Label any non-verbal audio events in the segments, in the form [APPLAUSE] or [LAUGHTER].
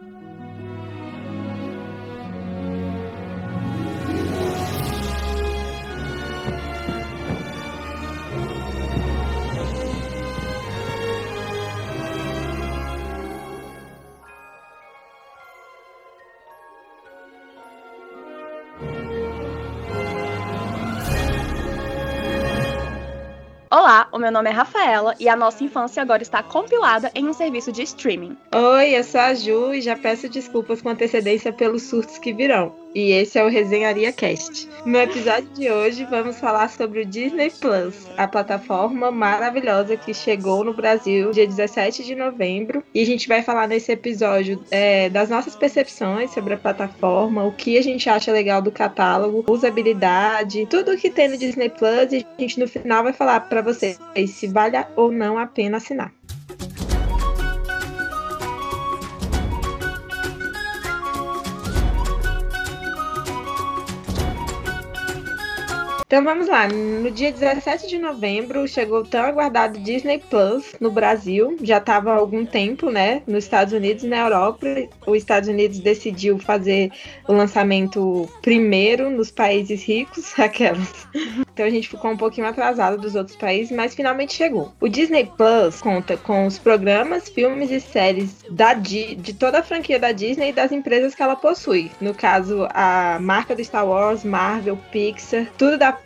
Thank you. O meu nome é Rafaela e a nossa infância agora está compilada em um serviço de streaming. Oi, eu sou a Ju e já peço desculpas com antecedência pelos surtos que virão e esse é o Resenharia Cast. No episódio de hoje vamos falar sobre o Disney Plus, a plataforma maravilhosa que chegou no Brasil dia 17 de novembro. E a gente vai falar nesse episódio é, das nossas percepções sobre a plataforma, o que a gente acha legal do catálogo, usabilidade, tudo o que tem no Disney Plus. E a gente no final vai falar para vocês se vale ou não a pena assinar. Então vamos lá. No dia 17 de novembro chegou o tão aguardado Disney Plus no Brasil. Já estava há algum tempo, né? Nos Estados Unidos e na Europa. Os Estados Unidos decidiu fazer o lançamento primeiro nos países ricos, [LAUGHS] aquelas. Então a gente ficou um pouquinho atrasado dos outros países, mas finalmente chegou. O Disney Plus conta com os programas, filmes e séries da de toda a franquia da Disney e das empresas que ela possui. No caso, a marca do Star Wars, Marvel, Pixar, tudo da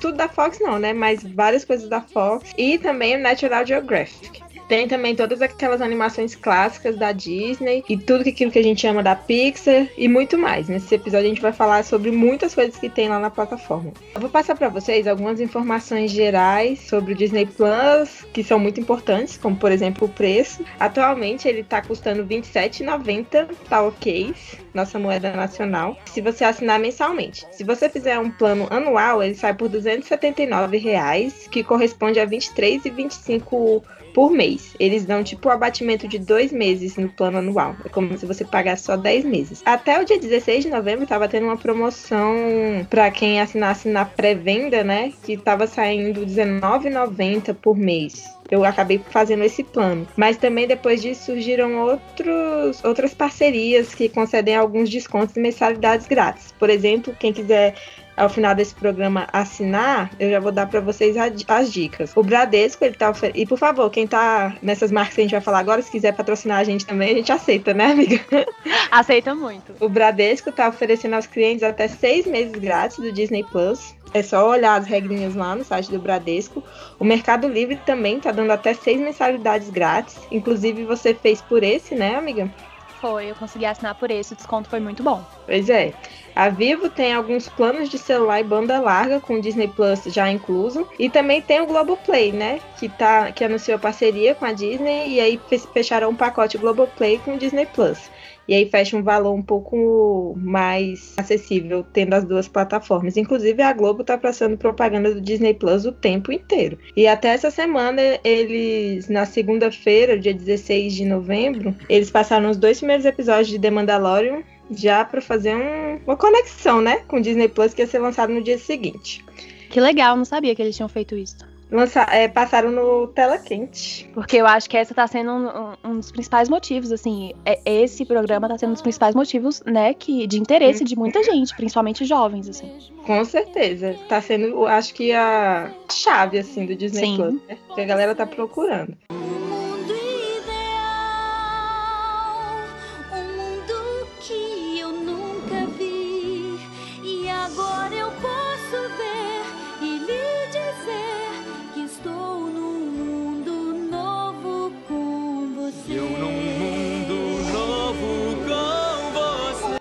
Tudo da Fox não, né? Mas várias coisas da Fox e também o Natural Geographic. Tem também todas aquelas animações clássicas da Disney e tudo aquilo que a gente ama da Pixar e muito mais. Nesse episódio a gente vai falar sobre muitas coisas que tem lá na plataforma. Eu vou passar para vocês algumas informações gerais sobre o Disney Plus, que são muito importantes, como por exemplo o preço. Atualmente ele está custando R$ 27,90, tá ok, nossa moeda nacional, se você assinar mensalmente. Se você fizer um plano anual, ele sai por 279 reais, que corresponde a R$ 23,25 por mês. Eles dão tipo o abatimento de dois meses no plano anual. É como se você pagasse só 10 meses. Até o dia 16 de novembro tava tendo uma promoção para quem assinasse na pré-venda, né? Que tava saindo R$19,90 por mês eu acabei fazendo esse plano. Mas também depois disso surgiram outros, outras parcerias que concedem alguns descontos e mensalidades grátis. Por exemplo, quem quiser ao final desse programa assinar, eu já vou dar para vocês as dicas. O Bradesco, ele tá E por favor, quem tá nessas marcas que a gente vai falar agora, se quiser patrocinar a gente também, a gente aceita, né, amiga? [LAUGHS] Aceita muito. O Bradesco tá oferecendo aos clientes até seis meses grátis do Disney Plus. É só olhar as regrinhas lá no site do Bradesco. O Mercado Livre também tá dando até seis mensalidades grátis. Inclusive, você fez por esse, né, amiga? Foi, eu consegui assinar por esse, o desconto foi muito bom. Pois é. A Vivo tem alguns planos de celular e banda larga com o Disney Plus já incluso. E também tem o Globoplay, né? Que, tá, que anunciou parceria com a Disney e aí fecharam um pacote Globoplay com o Disney Plus. E aí fecha um valor um pouco mais acessível, tendo as duas plataformas. Inclusive, a Globo tá passando propaganda do Disney Plus o tempo inteiro. E até essa semana, eles, na segunda-feira, dia 16 de novembro, eles passaram os dois primeiros episódios de The Mandalorian já para fazer um, uma conexão, né, com o Disney Plus que ia ser lançado no dia seguinte. Que legal, não sabia que eles tinham feito isso. Lança, é, passaram no tela quente. Porque eu acho que essa tá sendo um, um dos principais motivos, assim, é, esse programa tá sendo um dos principais motivos, né, que, de interesse de muita gente, principalmente jovens, assim. Com certeza. Tá sendo, acho que a chave, assim, do Disney Sim. Plus, né? Que a galera tá procurando.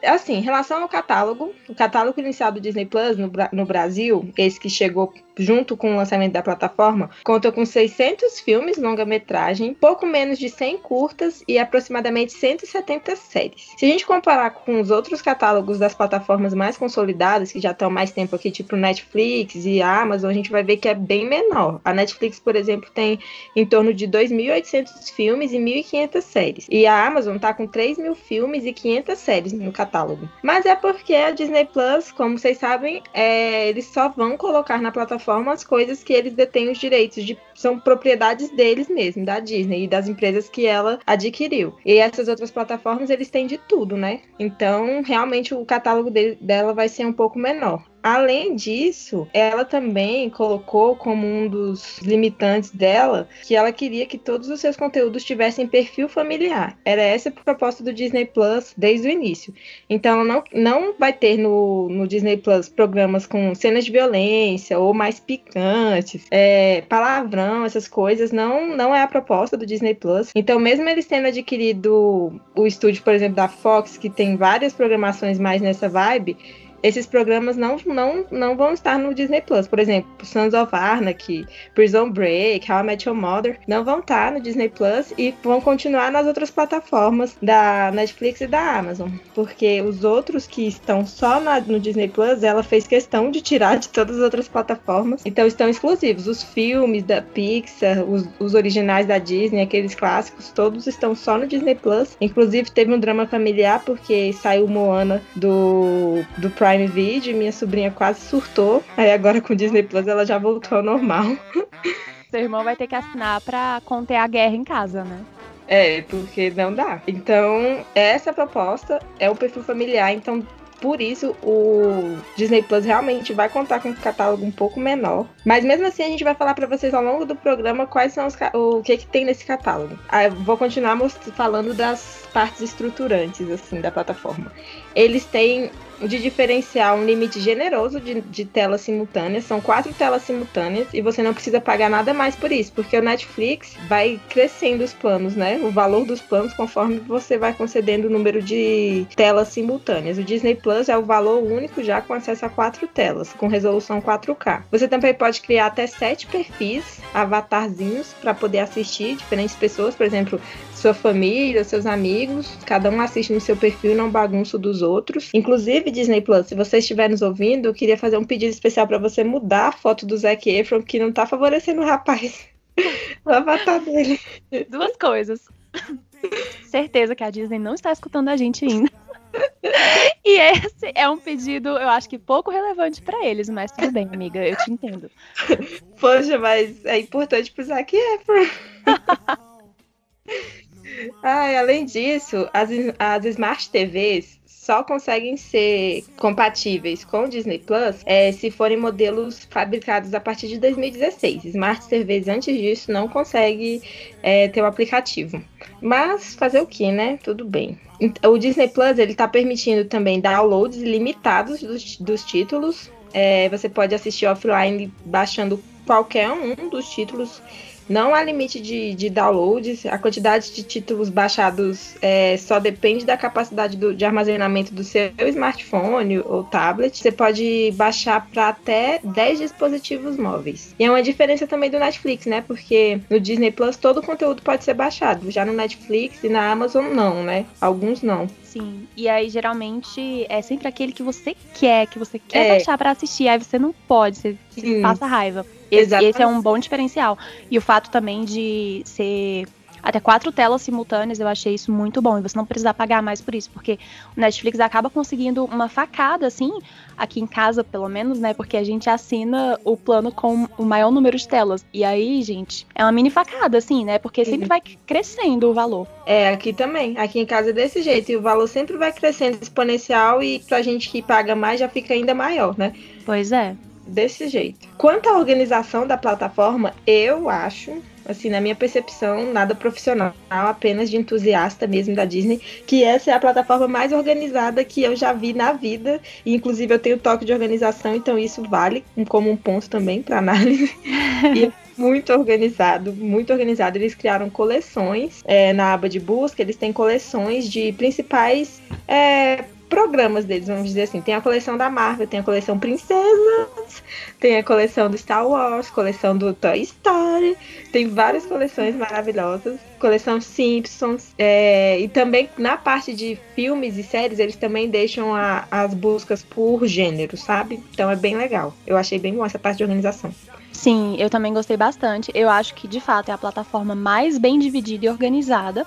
Assim, em relação ao catálogo, o catálogo inicial do Disney Plus no, no Brasil, esse que chegou junto com o lançamento da plataforma, conta com 600 filmes longa-metragem, pouco menos de 100 curtas e aproximadamente 170 séries. Se a gente comparar com os outros catálogos das plataformas mais consolidadas, que já estão mais tempo aqui, tipo Netflix e Amazon, a gente vai ver que é bem menor. A Netflix, por exemplo, tem em torno de 2.800 filmes e 1.500 séries. E a Amazon tá com 3 mil filmes e 500 séries no catálogo catálogo. Mas é porque a Disney Plus, como vocês sabem, é, eles só vão colocar na plataforma as coisas que eles detêm os direitos de são propriedades deles mesmo, da Disney e das empresas que ela adquiriu. E essas outras plataformas eles têm de tudo, né? Então, realmente o catálogo dela vai ser um pouco menor. Além disso, ela também colocou como um dos limitantes dela que ela queria que todos os seus conteúdos tivessem perfil familiar. Era essa a proposta do Disney Plus desde o início. Então, não, não vai ter no, no Disney Plus programas com cenas de violência ou mais picantes, é, palavrão, essas coisas. Não, não é a proposta do Disney Plus. Então, mesmo eles tendo adquirido o estúdio, por exemplo, da Fox, que tem várias programações mais nessa vibe esses programas não, não, não vão estar no Disney Plus. Por exemplo, Sons of Anarchy, Prison Break, How I Met Your Mother, não vão estar no Disney Plus e vão continuar nas outras plataformas da Netflix e da Amazon. Porque os outros que estão só na, no Disney Plus, ela fez questão de tirar de todas as outras plataformas. Então estão exclusivos. Os filmes da Pixar, os, os originais da Disney, aqueles clássicos, todos estão só no Disney Plus. Inclusive teve um drama familiar porque saiu Moana do, do Prime Prime Video, minha sobrinha quase surtou. Aí agora com o Disney Plus ela já voltou ao normal. [LAUGHS] Seu irmão vai ter que assinar pra conter a guerra em casa, né? É, porque não dá. Então, essa proposta é o perfil familiar, então por isso, o Disney Plus realmente vai contar com um catálogo um pouco menor. Mas mesmo assim, a gente vai falar para vocês ao longo do programa quais são os o que, que tem nesse catálogo. Eu vou continuar falando das partes estruturantes assim da plataforma. Eles têm de diferencial um limite generoso de, de telas simultâneas. São quatro telas simultâneas e você não precisa pagar nada mais por isso, porque o Netflix vai crescendo os planos, né? O valor dos planos conforme você vai concedendo o número de telas simultâneas. O Disney Plus é o valor único já com acesso a quatro telas, com resolução 4K. Você também pode criar até sete perfis, avatarzinhos, para poder assistir diferentes pessoas, por exemplo, sua família, seus amigos, cada um assiste no seu perfil, não bagunça dos outros. Inclusive, Disney Plus, se você estiver nos ouvindo, eu queria fazer um pedido especial para você mudar a foto do Zac Efron, que não tá favorecendo o rapaz. [LAUGHS] o avatar dele. Duas coisas. Certeza que a Disney não está escutando a gente ainda. [LAUGHS] E esse é um pedido, eu acho que pouco relevante para eles, mas tudo bem, amiga, eu te entendo. Poxa, mas é importante pro Zac Efron. [LAUGHS] Ai, além disso, as, as Smart TVs só conseguem ser compatíveis com o Disney Plus é, se forem modelos fabricados a partir de 2016. Smart TVs antes disso não consegue é, ter o aplicativo. Mas fazer o que, né? Tudo bem. O Disney Plus ele está permitindo também downloads limitados dos, dos títulos. É, você pode assistir offline baixando qualquer um dos títulos não há limite de, de downloads, a quantidade de títulos baixados é, só depende da capacidade do, de armazenamento do seu smartphone ou tablet. Você pode baixar para até 10 dispositivos móveis. E é uma diferença também do Netflix, né? Porque no Disney Plus todo o conteúdo pode ser baixado. Já no Netflix e na Amazon não, né? Alguns não. Sim. E aí geralmente é sempre aquele que você quer, que você quer é. baixar para assistir. Aí você não pode, você, você passa raiva. Esse, esse, é um bom diferencial. E o fato também de ser até quatro telas simultâneas, eu achei isso muito bom. E você não precisa pagar mais por isso, porque o Netflix acaba conseguindo uma facada, assim, aqui em casa, pelo menos, né? Porque a gente assina o plano com o maior número de telas. E aí, gente, é uma mini facada, assim, né? Porque sempre vai crescendo o valor. É, aqui também. Aqui em casa é desse jeito. E o valor sempre vai crescendo exponencial e pra gente que paga mais já fica ainda maior, né? Pois é desse jeito. Quanto à organização da plataforma, eu acho, assim, na minha percepção, nada profissional, apenas de entusiasta mesmo da Disney, que essa é a plataforma mais organizada que eu já vi na vida. E, inclusive, eu tenho toque de organização, então isso vale como um ponto também para análise. [LAUGHS] e muito organizado, muito organizado. Eles criaram coleções é, na aba de busca, eles têm coleções de principais é, programas deles, vamos dizer assim. Tem a coleção da Marvel, tem a coleção Tem a coleção do Star Wars, coleção do Toy Story, tem várias coleções maravilhosas, coleção Simpsons, é, e também na parte de filmes e séries eles também deixam a, as buscas por gênero, sabe? Então é bem legal. Eu achei bem bom essa parte de organização. Sim, eu também gostei bastante. Eu acho que de fato é a plataforma mais bem dividida e organizada.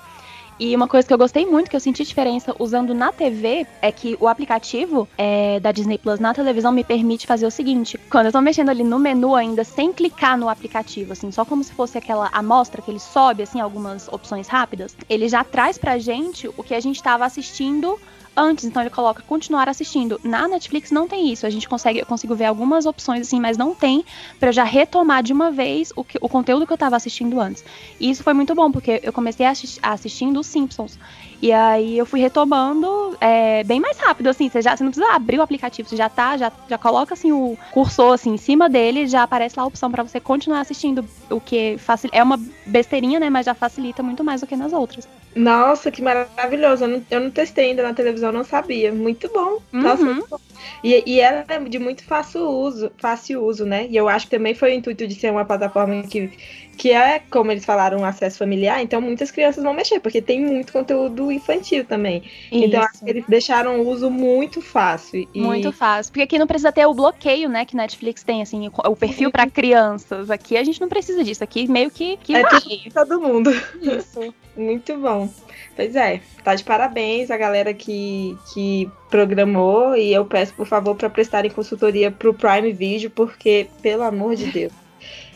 E uma coisa que eu gostei muito, que eu senti diferença usando na TV, é que o aplicativo é, da Disney Plus na televisão me permite fazer o seguinte: quando eu tô mexendo ali no menu ainda, sem clicar no aplicativo, assim, só como se fosse aquela amostra que ele sobe, assim, algumas opções rápidas, ele já traz pra gente o que a gente tava assistindo antes, então ele coloca continuar assistindo. Na Netflix não tem isso. A gente consegue, eu consigo ver algumas opções assim, mas não tem para já retomar de uma vez o, que, o conteúdo que eu estava assistindo antes. E isso foi muito bom, porque eu comecei a assistindo os Simpsons. E aí eu fui retomando é, bem mais rápido, assim. Você, já, você não precisa abrir o aplicativo, você já tá, já, já coloca assim o cursor assim, em cima dele, já aparece lá a opção para você continuar assistindo, o que facil... é uma besteirinha, né? Mas já facilita muito mais do que nas outras. Nossa, que maravilhoso. Eu não, eu não testei ainda na televisão, não sabia. Muito bom. Uhum. Nossa, muito bom. E, e ela é de muito fácil uso, fácil uso, né? E eu acho que também foi o intuito de ser uma plataforma que que é, como eles falaram, um acesso familiar, então muitas crianças vão mexer, porque tem muito conteúdo infantil também. Isso. Então acho que eles deixaram o uso muito fácil. E... Muito fácil. Porque aqui não precisa ter o bloqueio, né, que Netflix tem, assim, o perfil para crianças. Aqui a gente não precisa disso. Aqui meio que, que é vai. todo mundo. Isso. [LAUGHS] muito bom. Pois é, tá de parabéns a galera que, que programou e eu peço, por favor, para prestarem consultoria pro Prime Video, porque, pelo amor de Deus.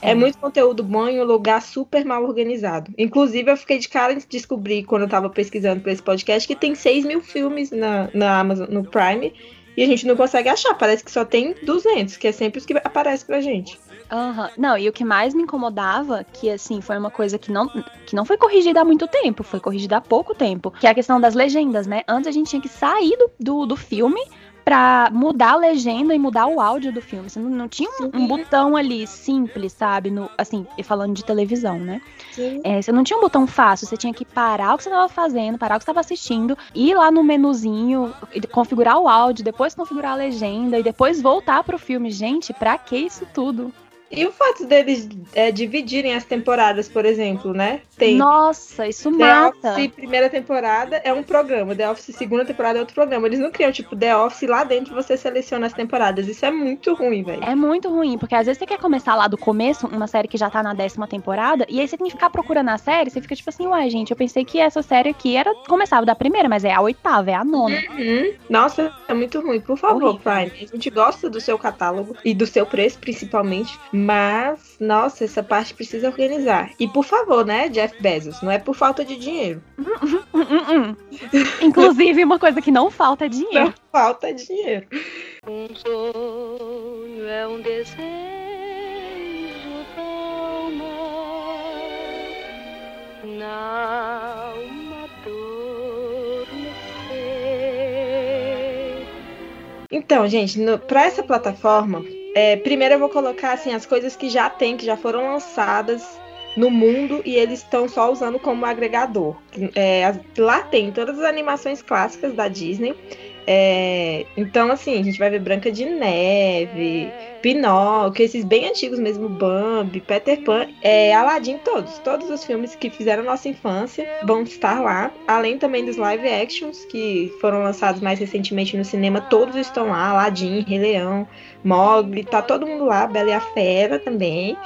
É, é muito conteúdo bom em um lugar super mal organizado. Inclusive, eu fiquei de cara em descobrir, quando eu tava pesquisando para esse podcast, que tem 6 mil filmes na, na Amazon, no Prime, e a gente não consegue achar. Parece que só tem 200, que é sempre os que aparecem pra gente. Uhum. Não, e o que mais me incomodava, que assim, foi uma coisa que não, que não foi corrigida há muito tempo, foi corrigida há pouco tempo, que é a questão das legendas, né? Antes a gente tinha que sair do, do, do filme pra mudar a legenda e mudar o áudio do filme. Você não, não tinha um, um, botão ali simples, sabe? No, assim, falando de televisão, né? É, você não tinha um botão fácil, você tinha que parar o que você estava fazendo, parar o que você estava assistindo, ir lá no menuzinho, configurar o áudio, depois configurar a legenda e depois voltar pro filme. Gente, pra que isso tudo? E o fato deles é, dividirem as temporadas, por exemplo, né? Tem Nossa, isso The mata. The Office primeira temporada é um programa, The Office segunda temporada é outro programa. Eles não criam, tipo, The Office lá dentro você seleciona as temporadas. Isso é muito ruim, velho. É muito ruim, porque às vezes você quer começar lá do começo, uma série que já tá na décima temporada, e aí você tem que ficar procurando a série, você fica tipo assim, uai, gente, eu pensei que essa série aqui era começava da primeira, mas é a oitava, é a nona. Uhum. Nossa, é muito ruim. Por favor, Horrível. Prime, a gente gosta do seu catálogo e do seu preço, principalmente. Mas, nossa, essa parte precisa organizar. E por favor, né, Jeff Bezos, não é por falta de dinheiro. [LAUGHS] Inclusive, uma coisa que não falta é dinheiro. Não falta dinheiro. Um sonho é um desejo na alma Então, gente, para essa plataforma, é, primeiro eu vou colocar assim as coisas que já tem, que já foram lançadas no mundo e eles estão só usando como agregador. É, lá tem todas as animações clássicas da Disney. É, então, assim, a gente vai ver Branca de Neve, Pinóquio, esses bem antigos mesmo, Bambi, Peter Pan, é, Aladdin, todos. Todos os filmes que fizeram nossa infância vão estar lá. Além também dos live actions que foram lançados mais recentemente no cinema, todos estão lá. Aladdin, Rei Leão, Mogli, tá todo mundo lá, Bela e a Fera também.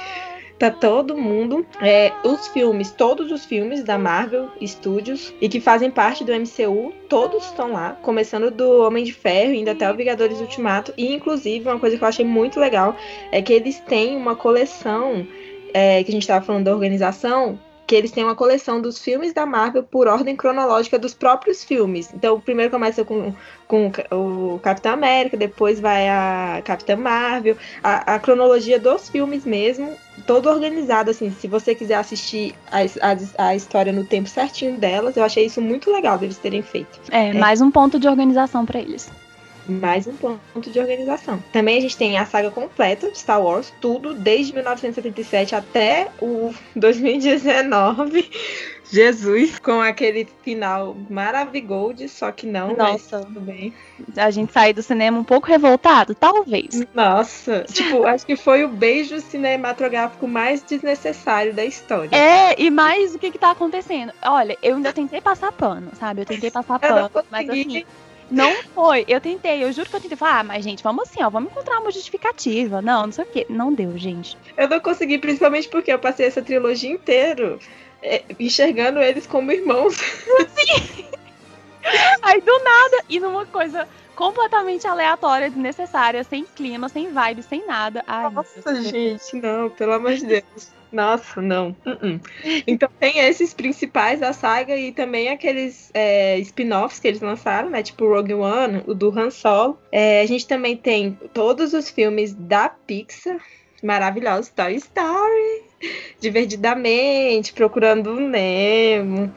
Tá todo mundo. É, os filmes, todos os filmes da Marvel Studios e que fazem parte do MCU, todos estão lá, começando do Homem de Ferro, indo até o Vingadores Ultimato. E inclusive, uma coisa que eu achei muito legal é que eles têm uma coleção. É, que a gente estava falando da organização, que eles têm uma coleção dos filmes da Marvel por ordem cronológica dos próprios filmes. Então, primeiro começa com, com o Capitão América, depois vai a Capitã Marvel, a, a cronologia dos filmes mesmo, todo organizado, assim. Se você quiser assistir a, a, a, história no tempo certinho delas, eu achei isso muito legal deles terem feito. É, é. mais um ponto de organização para eles mais um ponto de organização. Também a gente tem a saga completa de Star Wars, tudo desde 1977 até o [LAUGHS] 2019. Jesus, com aquele final maravilhoso, só que não, Nossa. tudo bem. A gente sair do cinema um pouco revoltado, talvez. Nossa, [LAUGHS] tipo, acho que foi o beijo cinematográfico mais desnecessário da história. É, e mais o que que tá acontecendo? Olha, eu ainda tentei passar pano, sabe? Eu tentei passar pano, mas assim, não foi. Eu tentei, eu juro que eu tentei falar, ah, mas gente, vamos assim, ó, vamos encontrar uma justificativa. Não, não sei o quê. Não deu, gente. Eu não consegui, principalmente porque eu passei essa trilogia inteira é, enxergando eles como irmãos. [LAUGHS] Sim. Aí do nada, e numa coisa completamente aleatória, desnecessária, sem clima, sem vibe, sem nada. Ai, Nossa, gente, não, pelo amor de Deus. Nossa, não. Uh -uh. [LAUGHS] Então tem esses principais da saga e também aqueles é, spin-offs que eles lançaram, né? Tipo Rogue One, o do Han Solo. É, a gente também tem todos os filmes da Pixar, maravilhosos. Toy Story, Divertidamente, Procurando o Nemo,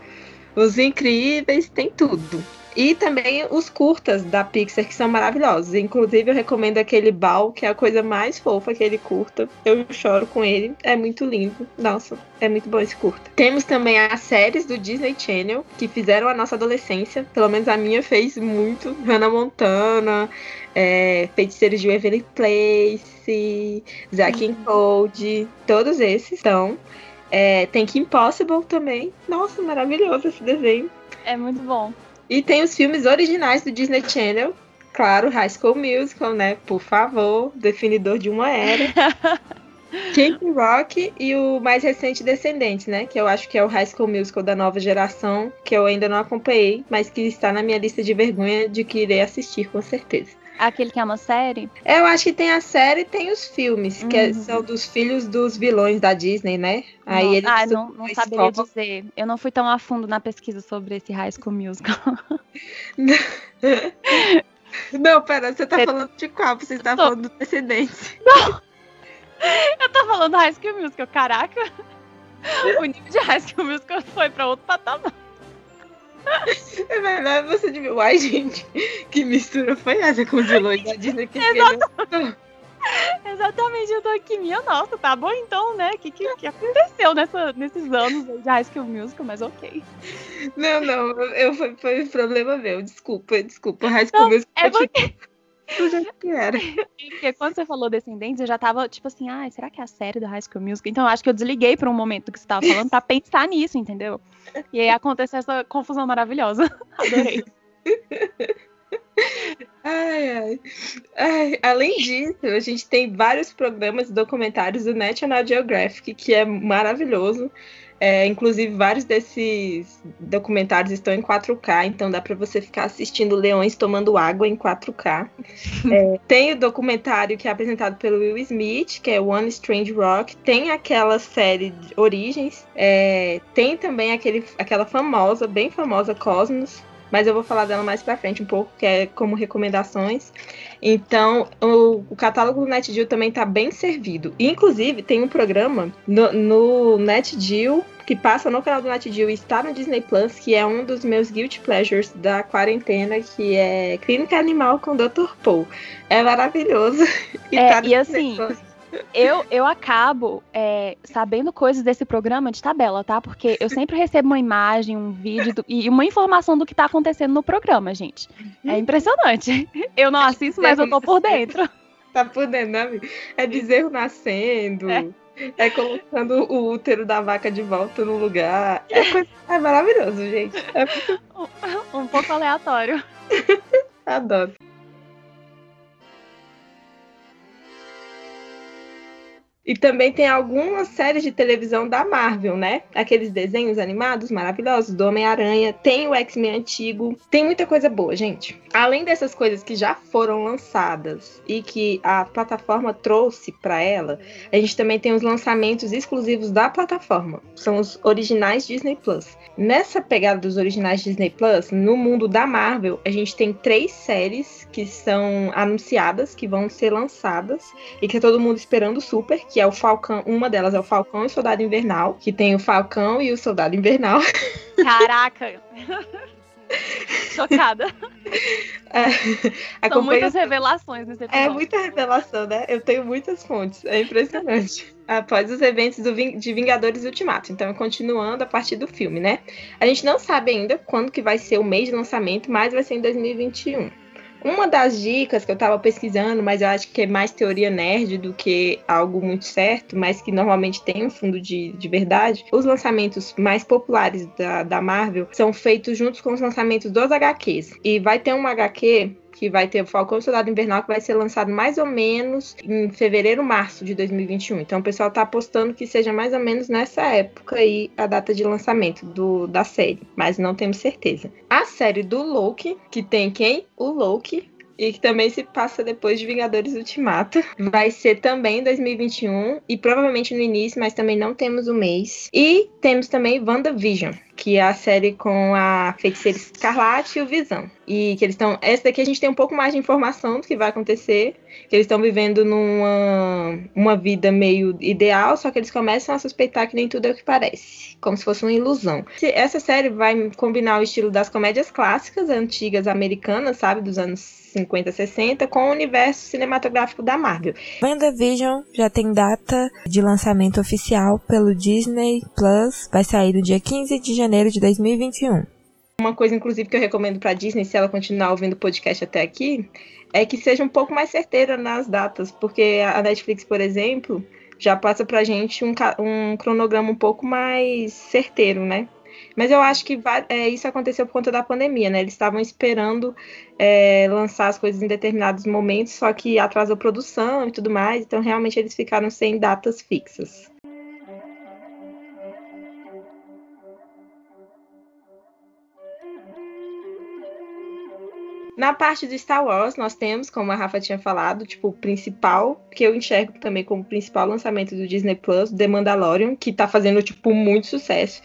Os Incríveis, tem tudo. E também os curtas da Pixar, que são maravilhosos. Inclusive, eu recomendo aquele Bal, que é a coisa mais fofa, aquele curta. Eu choro com ele. É muito lindo. Nossa, é muito bom esse curta. Temos também as séries do Disney Channel, que fizeram a nossa adolescência. Pelo menos a minha fez muito. Hannah Montana, é, Feiticeiros de Waverly Place, Zack uhum. and Code. Todos esses estão. É, tem Kim Possible também. Nossa, maravilhoso esse desenho. É muito bom. E tem os filmes originais do Disney Channel. Claro, High School Musical, né? Por favor, definidor de uma era. [LAUGHS] Camp Rock e o mais recente Descendentes, né? Que eu acho que é o High School Musical da nova geração, que eu ainda não acompanhei, mas que está na minha lista de vergonha de que irei assistir com certeza. Aquele que é uma série? Eu acho que tem a série e tem os filmes, uhum. que são dos filhos dos vilões da Disney, né? Aí não, eles ah, não, não saberia dizer. Eu não fui tão a fundo na pesquisa sobre esse High School Musical. [LAUGHS] não, pera, você tá falando de qual? Você tá tô... falando do Descendente. Não! Eu tô falando High School Musical, caraca! O nível de High School Musical foi pra outro patamar. É verdade, você devia. Uai, gente, que mistura foi essa com os vilões da Disney que Exatamente. Exatamente, eu tô aqui, minha nossa, tá bom então, né? O que, que, que, aconteceu nessa, nesses anos de High School Musical, mas ok. Não, não, eu, foi, foi problema meu, desculpa, desculpa. High School não, Musical é porque... Do jeito que era. Porque quando você falou Descendentes, eu já tava tipo assim, ah, será que é a série do High School Musical? Então eu acho que eu desliguei por um momento do que você tava falando pra pensar nisso, entendeu? E aí aconteceu essa confusão maravilhosa. [LAUGHS] Adorei. [LAUGHS] Ai, ai. ai, Além disso, a gente tem vários programas e documentários do National Geographic, que é maravilhoso. É, inclusive, vários desses documentários estão em 4K, então dá para você ficar assistindo leões tomando água em 4K. [LAUGHS] é, tem o documentário que é apresentado pelo Will Smith, que é One Strange Rock. Tem aquela série de Origens. É, tem também aquele, aquela famosa, bem famosa Cosmos, mas eu vou falar dela mais pra frente um pouco, que é como recomendações. Então, o, o catálogo do NetGill também tá bem servido. Inclusive, tem um programa no, no NetGill que passa no canal do NetGill e está no Disney Plus, que é um dos meus guilty pleasures da quarentena, que é Clínica Animal com Dr. Paul. É maravilhoso. [LAUGHS] E, é, tá e assim, Plus eu, eu acabo é, sabendo coisas desse programa de tabela, tá? Porque eu sempre recebo uma imagem, um vídeo do, e uma informação do que tá acontecendo no programa, gente. É uhum. impressionante. [LAUGHS] Eu não assisto, mas eu tô por dentro. Tá por dentro, né? É bezerro nascendo. É. É colocando o útero da vaca de volta no lugar. É, coisa... é maravilhoso, gente. É muito... um, [LAUGHS] um pouco aleatório. Adoro. E também tem algumas séries de televisão da Marvel, né? Aqueles desenhos animados maravilhosos do Homem-Aranha, tem o X-Men antigo, tem muita coisa boa, gente. Além dessas coisas que já foram lançadas e que a plataforma trouxe para ela, a gente também tem os lançamentos exclusivos da plataforma. São os originais Disney Plus. Nessa pegada dos originais Disney Plus, no mundo da Marvel, a gente tem três séries que são anunciadas, que vão ser lançadas e que é todo mundo esperando super, que é o Falcão, uma delas é o Falcão e o Soldado Invernal, que tem o Falcão e o Soldado Invernal. Caraca! Chocada. É, São muitas revelações nesse é episódio. É muita revelação, né? Eu tenho muitas fontes. É impressionante. Após os eventos do, de Vingadores Ultimato. Então, continuando a partir do filme, né? A gente não sabe ainda quando que vai ser o mês de lançamento, mas vai ser em 2021. Uma das dicas que eu estava pesquisando, mas eu acho que é mais teoria nerd do que algo muito certo, mas que normalmente tem um fundo de, de verdade, os lançamentos mais populares da, da Marvel são feitos juntos com os lançamentos dos HQs. E vai ter um HQ que vai ter o Falcão Soldado Invernal, que vai ser lançado mais ou menos em fevereiro, março de 2021. Então o pessoal tá apostando que seja mais ou menos nessa época aí a data de lançamento do, da série, mas não temos certeza. A série do Loki, que tem quem? O Loki, e que também se passa depois de Vingadores Ultimato. Vai ser também em 2021 e provavelmente no início, mas também não temos o mês. E temos também WandaVision, que é a série com a Feiticeira Escarlate e o Visão. E que eles estão. Essa daqui a gente tem um pouco mais de informação do que vai acontecer. Que eles estão vivendo numa uma vida meio ideal, só que eles começam a suspeitar que nem tudo é o que parece. Como se fosse uma ilusão. Essa série vai combinar o estilo das comédias clássicas, antigas americanas, sabe? Dos anos 50, 60, com o universo cinematográfico da Marvel. WandaVision já tem data de lançamento oficial pelo Disney Plus. Vai sair no dia 15 de janeiro de 2021. Uma coisa, inclusive, que eu recomendo para Disney, se ela continuar ouvindo o podcast até aqui, é que seja um pouco mais certeira nas datas, porque a Netflix, por exemplo, já passa pra gente um, um cronograma um pouco mais certeiro, né? Mas eu acho que é, isso aconteceu por conta da pandemia, né? Eles estavam esperando é, lançar as coisas em determinados momentos, só que atrasou produção e tudo mais, então realmente eles ficaram sem datas fixas. Na parte do Star Wars, nós temos, como a Rafa tinha falado, tipo, o principal, que eu enxergo também como principal lançamento do Disney Plus, The Mandalorian, que tá fazendo, tipo, muito sucesso.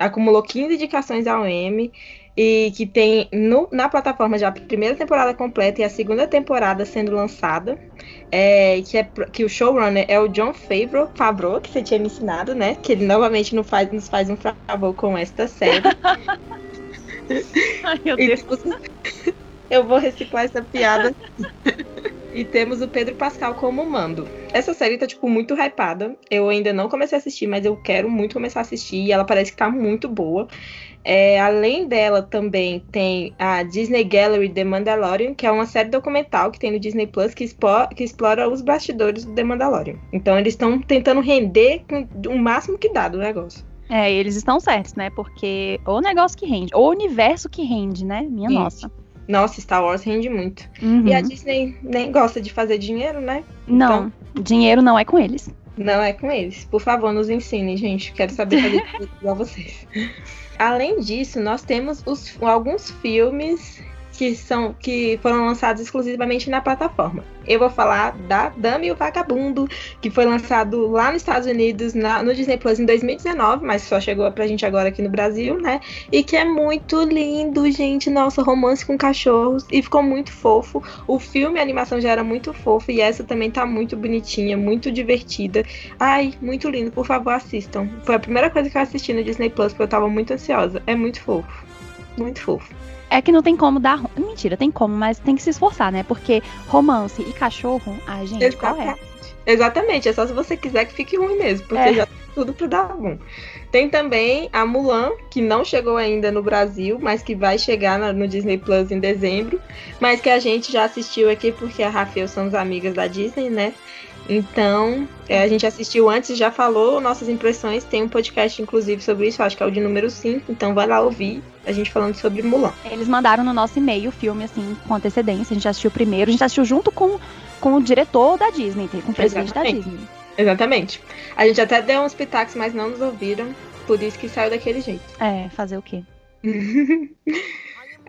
Acumulou 15 indicações ao Emmy e que tem no, na plataforma já a primeira temporada completa e a segunda temporada sendo lançada. É, que, é, que o showrunner é o John Favreau, Favreau, que você tinha me ensinado, né? Que ele novamente não faz, nos faz um favor com esta série. [LAUGHS] Ai, meu Deus. E, eu vou reciclar essa piada. [LAUGHS] e temos o Pedro Pascal como mando. Essa série tá, tipo, muito hypada. Eu ainda não comecei a assistir, mas eu quero muito começar a assistir. E ela parece que tá muito boa. É, além dela, também tem a Disney Gallery The Mandalorian, que é uma série documental que tem no Disney Plus que, explora, que explora os bastidores do The Mandalorian. Então, eles estão tentando render o máximo que dá do negócio. É, eles estão certos, né? Porque o negócio que rende, o universo que rende, né? Minha Isso. nossa. Nossa, Star Wars rende muito. Uhum. E a Disney nem gosta de fazer dinheiro, né? Não, então, dinheiro não é com eles. Não é com eles. Por favor, nos ensinem, gente. Quero saber fazer [LAUGHS] igual vocês. Além disso, nós temos os, alguns filmes que são que foram lançados exclusivamente na plataforma. Eu vou falar da Dame e o Vagabundo, que foi lançado lá nos Estados Unidos, na, no Disney Plus em 2019, mas só chegou pra gente agora aqui no Brasil, né? E que é muito lindo, gente. Nossa, romance com cachorros. E ficou muito fofo. O filme, a animação já era muito fofo. E essa também tá muito bonitinha, muito divertida. Ai, muito lindo. Por favor, assistam. Foi a primeira coisa que eu assisti no Disney Plus, porque eu tava muito ansiosa. É muito fofo. Muito fofo. É que não tem como dar. Mentira, tem como, mas tem que se esforçar, né? Porque romance e cachorro, ai, gente, Exatamente. qual é? Exatamente, é só se você quiser que fique ruim mesmo, porque é. já tem tudo pra dar bom. Tem também a Mulan, que não chegou ainda no Brasil, mas que vai chegar no Disney Plus em dezembro, mas que a gente já assistiu aqui porque a Rafael são as amigas da Disney, né? Então, é, a gente assistiu antes, já falou nossas impressões. Tem um podcast, inclusive, sobre isso, acho que é o de número 5. Então, vai lá ouvir a gente falando sobre Mulan. Eles mandaram no nosso e-mail o filme, assim, com antecedência. A gente assistiu primeiro, a gente assistiu junto com, com o diretor da Disney, com o presidente Exatamente. da Disney. Exatamente. A gente até deu uns pitacos, mas não nos ouviram. Por isso que saiu daquele jeito. É, fazer o quê? [LAUGHS]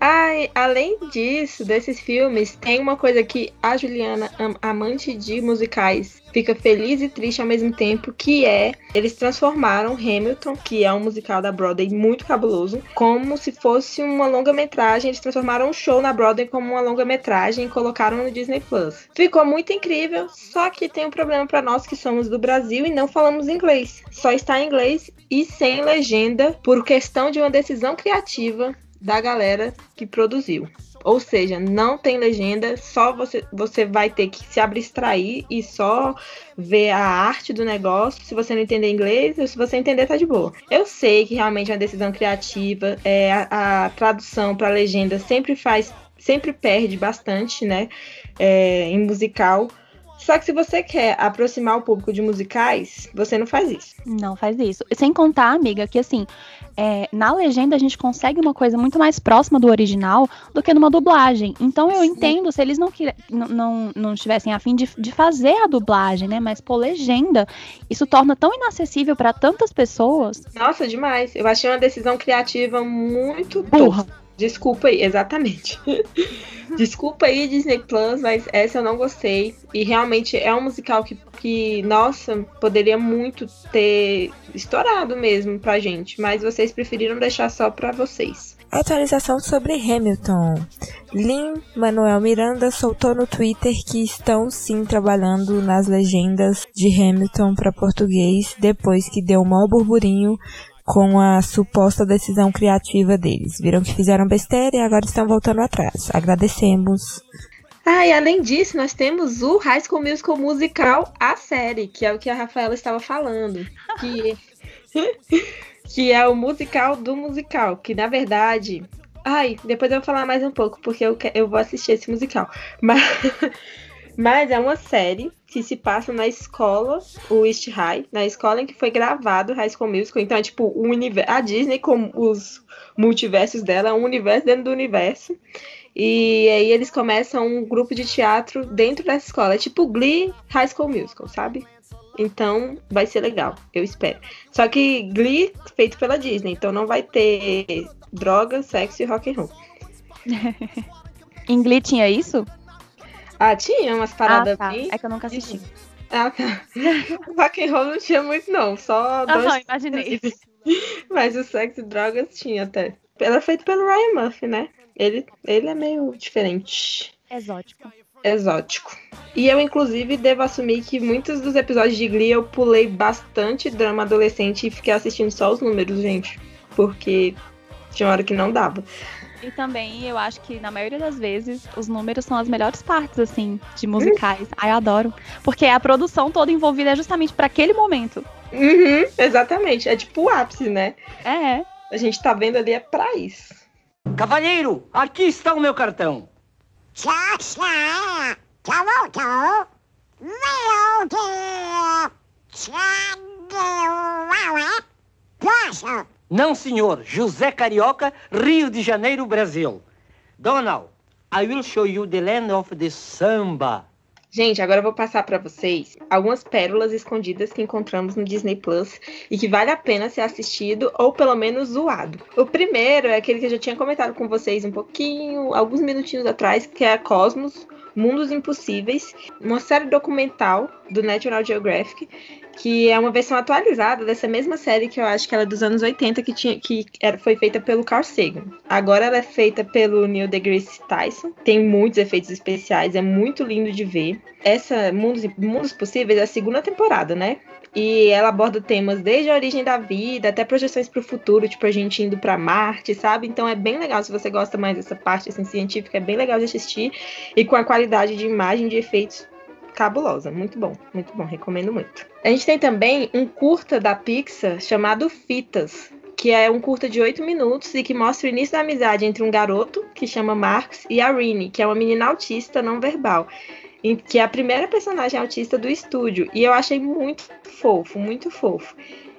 Ai, além disso, desses filmes, tem uma coisa que a Juliana, amante de musicais, fica feliz e triste ao mesmo tempo, que é eles transformaram Hamilton, que é um musical da Broadway muito cabuloso, como se fosse uma longa-metragem. Eles transformaram um show na Broadway como uma longa-metragem e colocaram no Disney Plus. Ficou muito incrível, só que tem um problema para nós que somos do Brasil e não falamos inglês. Só está em inglês e sem legenda por questão de uma decisão criativa da galera que produziu. Ou seja, não tem legenda, só você, você vai ter que se abstrair e só ver a arte do negócio. Se você não entender inglês, ou se você entender, tá de boa. Eu sei que realmente é uma decisão criativa, é, a, a tradução para legenda sempre faz, sempre perde bastante, né? É, em musical. Só que se você quer aproximar o público de musicais, você não faz isso. Não faz isso. Sem contar, amiga, que assim, é, na legenda a gente consegue uma coisa muito mais próxima do original do que numa dublagem. Então eu Sim. entendo se eles não, não, não, não estivessem afim de, de fazer a dublagem, né? Mas por legenda, isso torna tão inacessível para tantas pessoas. Nossa, demais. Eu achei uma decisão criativa muito burra. Desculpa aí, exatamente. [LAUGHS] Desculpa aí, Disney Plus, mas essa eu não gostei. E realmente é um musical que, que, nossa, poderia muito ter estourado mesmo pra gente. Mas vocês preferiram deixar só pra vocês. Atualização sobre Hamilton. Lin Manuel Miranda soltou no Twitter que estão sim trabalhando nas legendas de Hamilton para português depois que deu um mau burburinho com a suposta decisão criativa deles. Viram que fizeram besteira e agora estão voltando atrás. Agradecemos. Ah, e além disso, nós temos o High School Musical musical, a série, que é o que a Rafaela estava falando. Que, [LAUGHS] que é o musical do musical, que na verdade. Ai, depois eu vou falar mais um pouco, porque eu, eu vou assistir esse musical. Mas, mas é uma série que se passa na escola, o East High, na escola em que foi gravado High School Musical. Então é tipo universo, a Disney com os multiversos dela, é um universo dentro do universo. E aí eles começam um grupo de teatro dentro dessa escola. É tipo Glee High School Musical, sabe? Então vai ser legal, eu espero. Só que Glee feito pela Disney, então não vai ter droga, sexo e rock and roll. [LAUGHS] em Glee tinha isso? Ah, tinha umas paradas ah, tá. bem. É que eu nunca assisti. Ah, tá. [LAUGHS] Rock and roll não tinha muito, não. Só dois. Aham, imaginei. [LAUGHS] Mas o sexo e drogas tinha até. Era feito pelo Ryan Murphy, né? Ele, ele é meio diferente. Exótico. Exótico. E eu, inclusive, devo assumir que muitos dos episódios de Glee eu pulei bastante drama adolescente e fiquei assistindo só os números, gente. Porque tinha hora que não dava. E também eu acho que na maioria das vezes os números são as melhores partes, assim, de musicais. Ai, eu adoro. Porque a produção toda envolvida é justamente para aquele momento. Uhum, exatamente. É tipo o ápice, né? É. A gente tá vendo ali é pra isso. Cavalheiro, aqui está o meu cartão. Tchau, tchau. Tchau, tchau. Tchau. Não, senhor. José Carioca, Rio de Janeiro, Brasil. Donald, I will show you the land of the samba. Gente, agora eu vou passar para vocês algumas pérolas escondidas que encontramos no Disney Plus e que vale a pena ser assistido ou pelo menos zoado. O primeiro é aquele que eu já tinha comentado com vocês um pouquinho, alguns minutinhos atrás, que é Cosmos, Mundos Impossíveis, uma série documental do National Geographic que é uma versão atualizada dessa mesma série que eu acho que era dos anos 80, que, tinha, que era, foi feita pelo Carl Sagan. Agora ela é feita pelo Neil deGrasse Tyson, tem muitos efeitos especiais, é muito lindo de ver. Essa Mundos, Mundos Possíveis é a segunda temporada, né? E ela aborda temas desde a origem da vida até projeções para o futuro, tipo a gente indo para Marte, sabe? Então é bem legal se você gosta mais dessa parte assim, científica, é bem legal de assistir e com a qualidade de imagem de efeitos cabulosa. Muito bom, muito bom, recomendo muito. A gente tem também um curta da Pixar chamado Fitas, que é um curta de oito minutos e que mostra o início da amizade entre um garoto, que chama Marx, e a Rini, que é uma menina autista não verbal, que é a primeira personagem autista do estúdio. E eu achei muito fofo, muito fofo.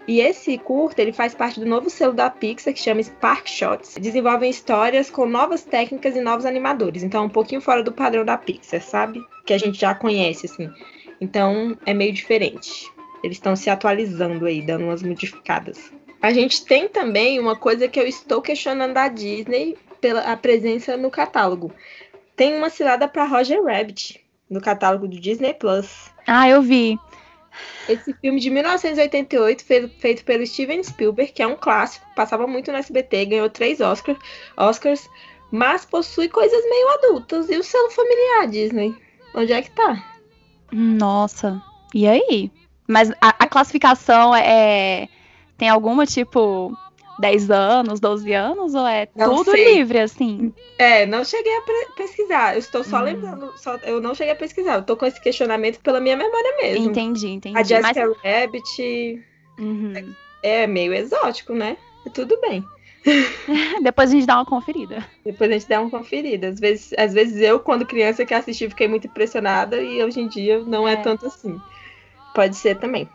E esse curta, ele faz parte do novo selo da Pixar, que chama Spark Shots. Desenvolvem histórias com novas técnicas e novos animadores. Então, é um pouquinho fora do padrão da Pixar, sabe? Que a gente já conhece, assim. Então, é meio diferente. Eles estão se atualizando aí, dando umas modificadas. A gente tem também uma coisa que eu estou questionando da Disney pela a presença no catálogo. Tem uma cilada para Roger Rabbit no catálogo do Disney Plus. Ah, eu vi. Esse filme de 1988, feito, pelo Steven Spielberg, que é um clássico, passava muito no SBT, ganhou três Oscar, Oscars, mas possui coisas meio adultas. E o selo familiar, Disney? Onde é que tá? Nossa, e aí? Mas a, a classificação é. Tem alguma, tipo, 10 anos, 12 anos, ou é não tudo sei. livre, assim? É, não cheguei a pesquisar. Eu estou só hum. lembrando. Só, eu não cheguei a pesquisar. Eu tô com esse questionamento pela minha memória mesmo. Entendi, entendi. A Jessica Mas... Rabbit. Uhum. É, é meio exótico, né? Tudo bem. [LAUGHS] Depois a gente dá uma conferida. Depois a gente dá uma conferida. Às vezes, às vezes eu, quando criança que assisti, fiquei muito impressionada e hoje em dia não é, é tanto assim. Pode ser também.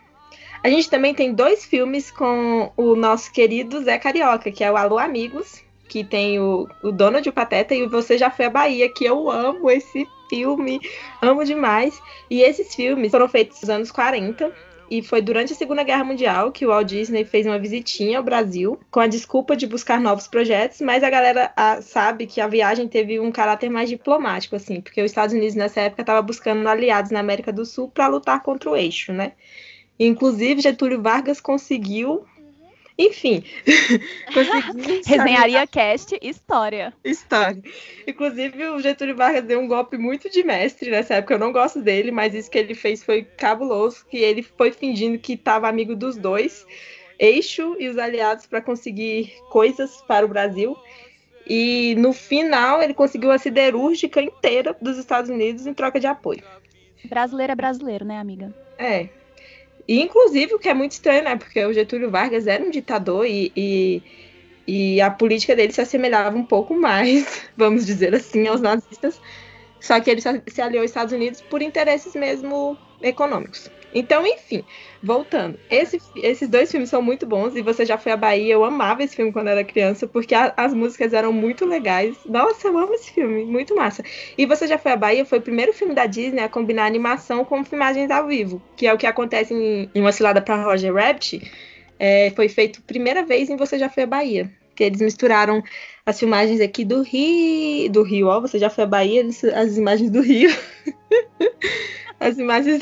A gente também tem dois filmes com o nosso querido Zé Carioca, que é o Alô Amigos, que tem o, o Donald o Pateta, e Você Já Foi à Bahia, que eu amo esse filme, amo demais. E esses filmes foram feitos nos anos 40, e foi durante a Segunda Guerra Mundial que o Walt Disney fez uma visitinha ao Brasil com a desculpa de buscar novos projetos, mas a galera a, sabe que a viagem teve um caráter mais diplomático, assim, porque os Estados Unidos nessa época estava buscando aliados na América do Sul para lutar contra o eixo, né? Inclusive, Getúlio Vargas conseguiu enfim. [LAUGHS] [LAUGHS] Resenharia Cast, história. História. Inclusive, o Getúlio Vargas deu um golpe muito de mestre nessa época. Eu não gosto dele, mas isso que ele fez foi cabuloso. Que ele foi fingindo que estava amigo dos dois, Eixo e os aliados, para conseguir coisas para o Brasil. E no final, ele conseguiu a siderúrgica inteira dos Estados Unidos em troca de apoio. Brasileiro é brasileiro, né, amiga? É, e, inclusive, o que é muito estranho, né? Porque o Getúlio Vargas era um ditador e, e, e a política dele se assemelhava um pouco mais, [LAUGHS] vamos dizer assim, aos nazistas. Só que ele se aliou aos Estados Unidos por interesses mesmo econômicos. Então, enfim, voltando. Esse, esses dois filmes são muito bons e você já foi à Bahia. Eu amava esse filme quando era criança porque a, as músicas eram muito legais. Nossa, eu amo esse filme, muito massa. E você já foi à Bahia foi o primeiro filme da Disney a combinar animação com filmagens ao vivo, que é o que acontece em, em Uma Cilada para Roger Rabbit. É, foi feito primeira vez em Você Já Foi à Bahia. Que eles misturaram as filmagens aqui do Rio, do Rio, ó, você já foi à Bahia, as imagens do Rio. [LAUGHS] as imagens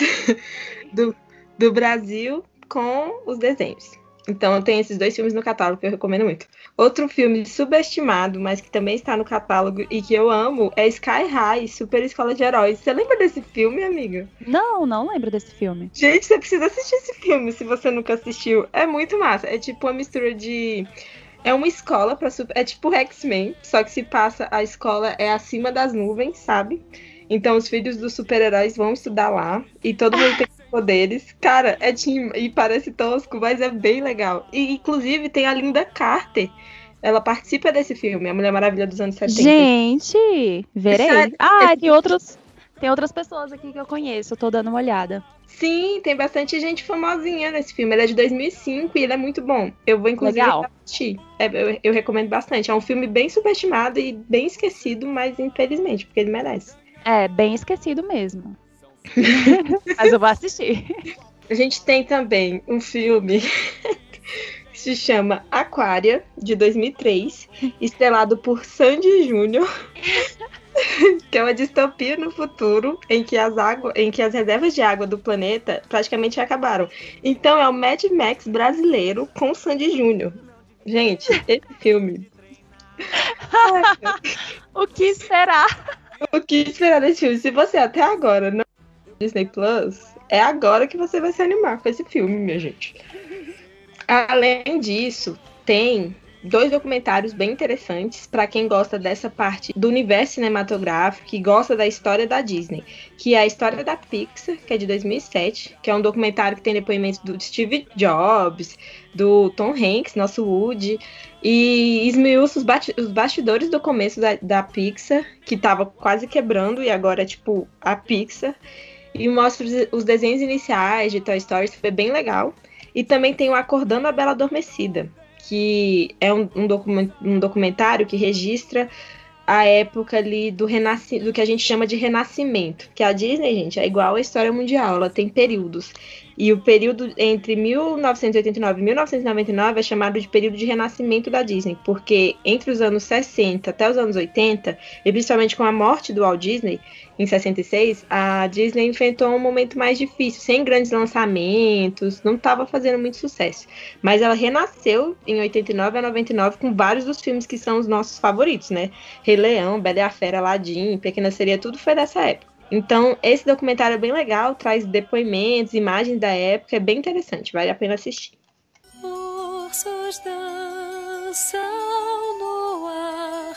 do, do Brasil com os desenhos. Então tem esses dois filmes no catálogo que eu recomendo muito. Outro filme subestimado, mas que também está no catálogo e que eu amo, é Sky High, Super Escola de Heróis. Você lembra desse filme, amiga? Não, não lembro desse filme. Gente, você precisa assistir esse filme se você nunca assistiu. É muito massa. É tipo uma mistura de é uma escola para super... é tipo X-Men, só que se passa a escola é acima das nuvens, sabe? Então os filhos dos super-heróis vão estudar lá e todo mundo tem poderes. Cara, é de... e parece tosco, mas é bem legal. E inclusive tem a Linda Carter. Ela participa desse filme, A Mulher Maravilha dos anos 70. Gente, verei. Sério? Ah, tem outros tem outras pessoas aqui que eu conheço, eu tô dando uma olhada. Sim, tem bastante gente famosinha nesse filme. Ele é de 2005 e ele é muito bom. Eu vou inclusive Legal. assistir. É, eu, eu, recomendo bastante. É um filme bem subestimado e bem esquecido, mas infelizmente, porque ele merece. É, bem esquecido mesmo. [LAUGHS] Mas eu vou assistir. A gente tem também um filme [LAUGHS] que se chama Aquária, de 2003, estrelado por Sandy Júnior. [LAUGHS] que é uma distopia no futuro em que as águas, em que as reservas de água do planeta praticamente acabaram. Então é o Mad Max brasileiro com Sandy Júnior. Gente, esse filme. o que será? O que esperar desse filme? Se você até agora não Disney Plus, é agora que você vai se animar com esse filme, minha gente. Além disso, tem dois documentários bem interessantes para quem gosta dessa parte do universo cinematográfico e gosta da história da Disney, que é a história da Pixar, que é de 2007, que é um documentário que tem depoimentos do Steve Jobs, do Tom Hanks, nosso Woody, e esmiuça os, os bastidores do começo da, da Pixar, que estava quase quebrando e agora é tipo a Pixar, e mostra os, os desenhos iniciais de Toy Story, foi bem legal. E também tem o Acordando a Bela Adormecida, que é um, um, documentário que registra a época ali do, do que a gente chama de renascimento. Que a Disney, gente, é igual à história mundial, ela tem períodos. E o período entre 1989 e 1999 é chamado de período de renascimento da Disney, porque entre os anos 60 até os anos 80, e principalmente com a morte do Walt Disney, em 66, a Disney enfrentou um momento mais difícil, sem grandes lançamentos, não estava fazendo muito sucesso. Mas ela renasceu em 89 a 99 com vários dos filmes que são os nossos favoritos, né? Rei Leão, Bela e a Fera, Aladdin, Pequena Seria, tudo foi dessa época. Então, esse documentário é bem legal, traz depoimentos, imagens da época, é bem interessante, vale a pena assistir. Ursos dançam no ar,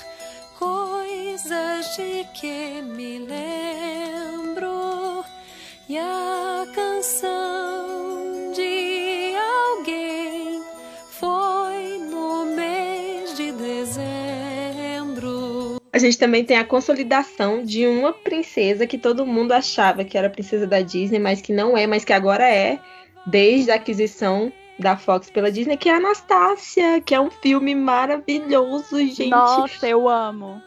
coisas de que me lembro, canção de alguém foi no mês de dezembro. A gente também tem a consolidação de uma princesa que todo mundo achava que era princesa da Disney, mas que não é, mas que agora é, desde a aquisição da Fox pela Disney, que é Anastácia, que é um filme maravilhoso, gente. Nossa, eu amo.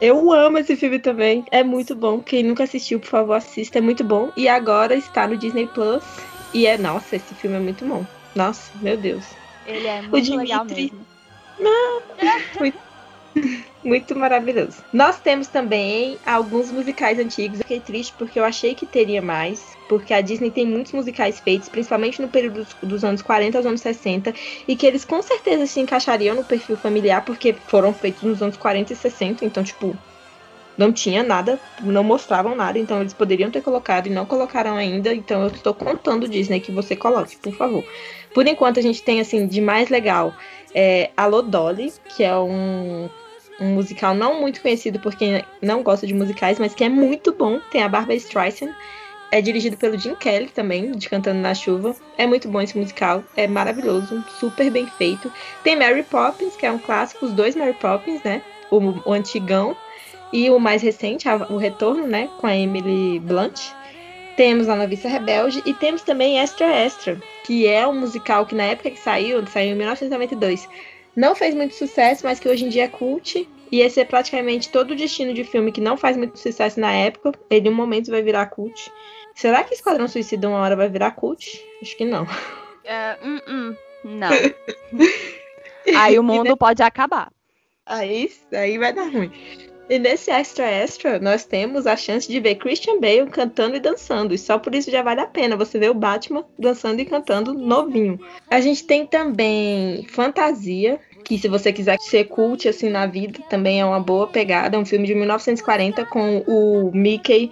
Eu amo esse filme também. É muito bom. Quem nunca assistiu, por favor, assista. É muito bom. E agora está no Disney Plus. E é, nossa, esse filme é muito bom. Nossa, meu Deus. Ele é muito Dimitri... legal mesmo. [LAUGHS] muito, muito maravilhoso. Nós temos também alguns musicais antigos. Eu fiquei triste porque eu achei que teria mais. Porque a Disney tem muitos musicais feitos, principalmente no período dos, dos anos 40 aos anos 60, e que eles com certeza se encaixariam no perfil familiar, porque foram feitos nos anos 40 e 60, então, tipo, não tinha nada, não mostravam nada, então eles poderiam ter colocado e não colocaram ainda. Então eu estou contando Disney que você coloque, por favor. Por enquanto a gente tem assim de mais legal é, Alô Dolly, que é um, um musical não muito conhecido por quem não gosta de musicais, mas que é muito bom. Tem a Barbara Streisand. É dirigido pelo Jim Kelly também, de Cantando na Chuva. É muito bom esse musical, é maravilhoso, super bem feito. Tem Mary Poppins, que é um clássico, os dois Mary Poppins, né? O, o antigão e o mais recente, o Retorno, né, com a Emily Blunt. Temos A Noviça Rebelde e temos também Extra Extra, que é um musical que na época que saiu, saiu em 1992, não fez muito sucesso, mas que hoje em dia é cult. E esse é praticamente todo o destino de filme que não faz muito sucesso na época. Ele, em um momento, vai virar cult. Será que Esquadrão Suicida uma hora vai virar cult? Acho que não. Uh, uh, uh, não. [LAUGHS] aí o mundo pode acabar. Aí, aí vai dar ruim. E nesse Extra Extra, nós temos a chance de ver Christian Bale cantando e dançando. E só por isso já vale a pena você ver o Batman dançando e cantando novinho. A gente tem também Fantasia, que se você quiser ser cult assim na vida, também é uma boa pegada. É um filme de 1940 com o Mickey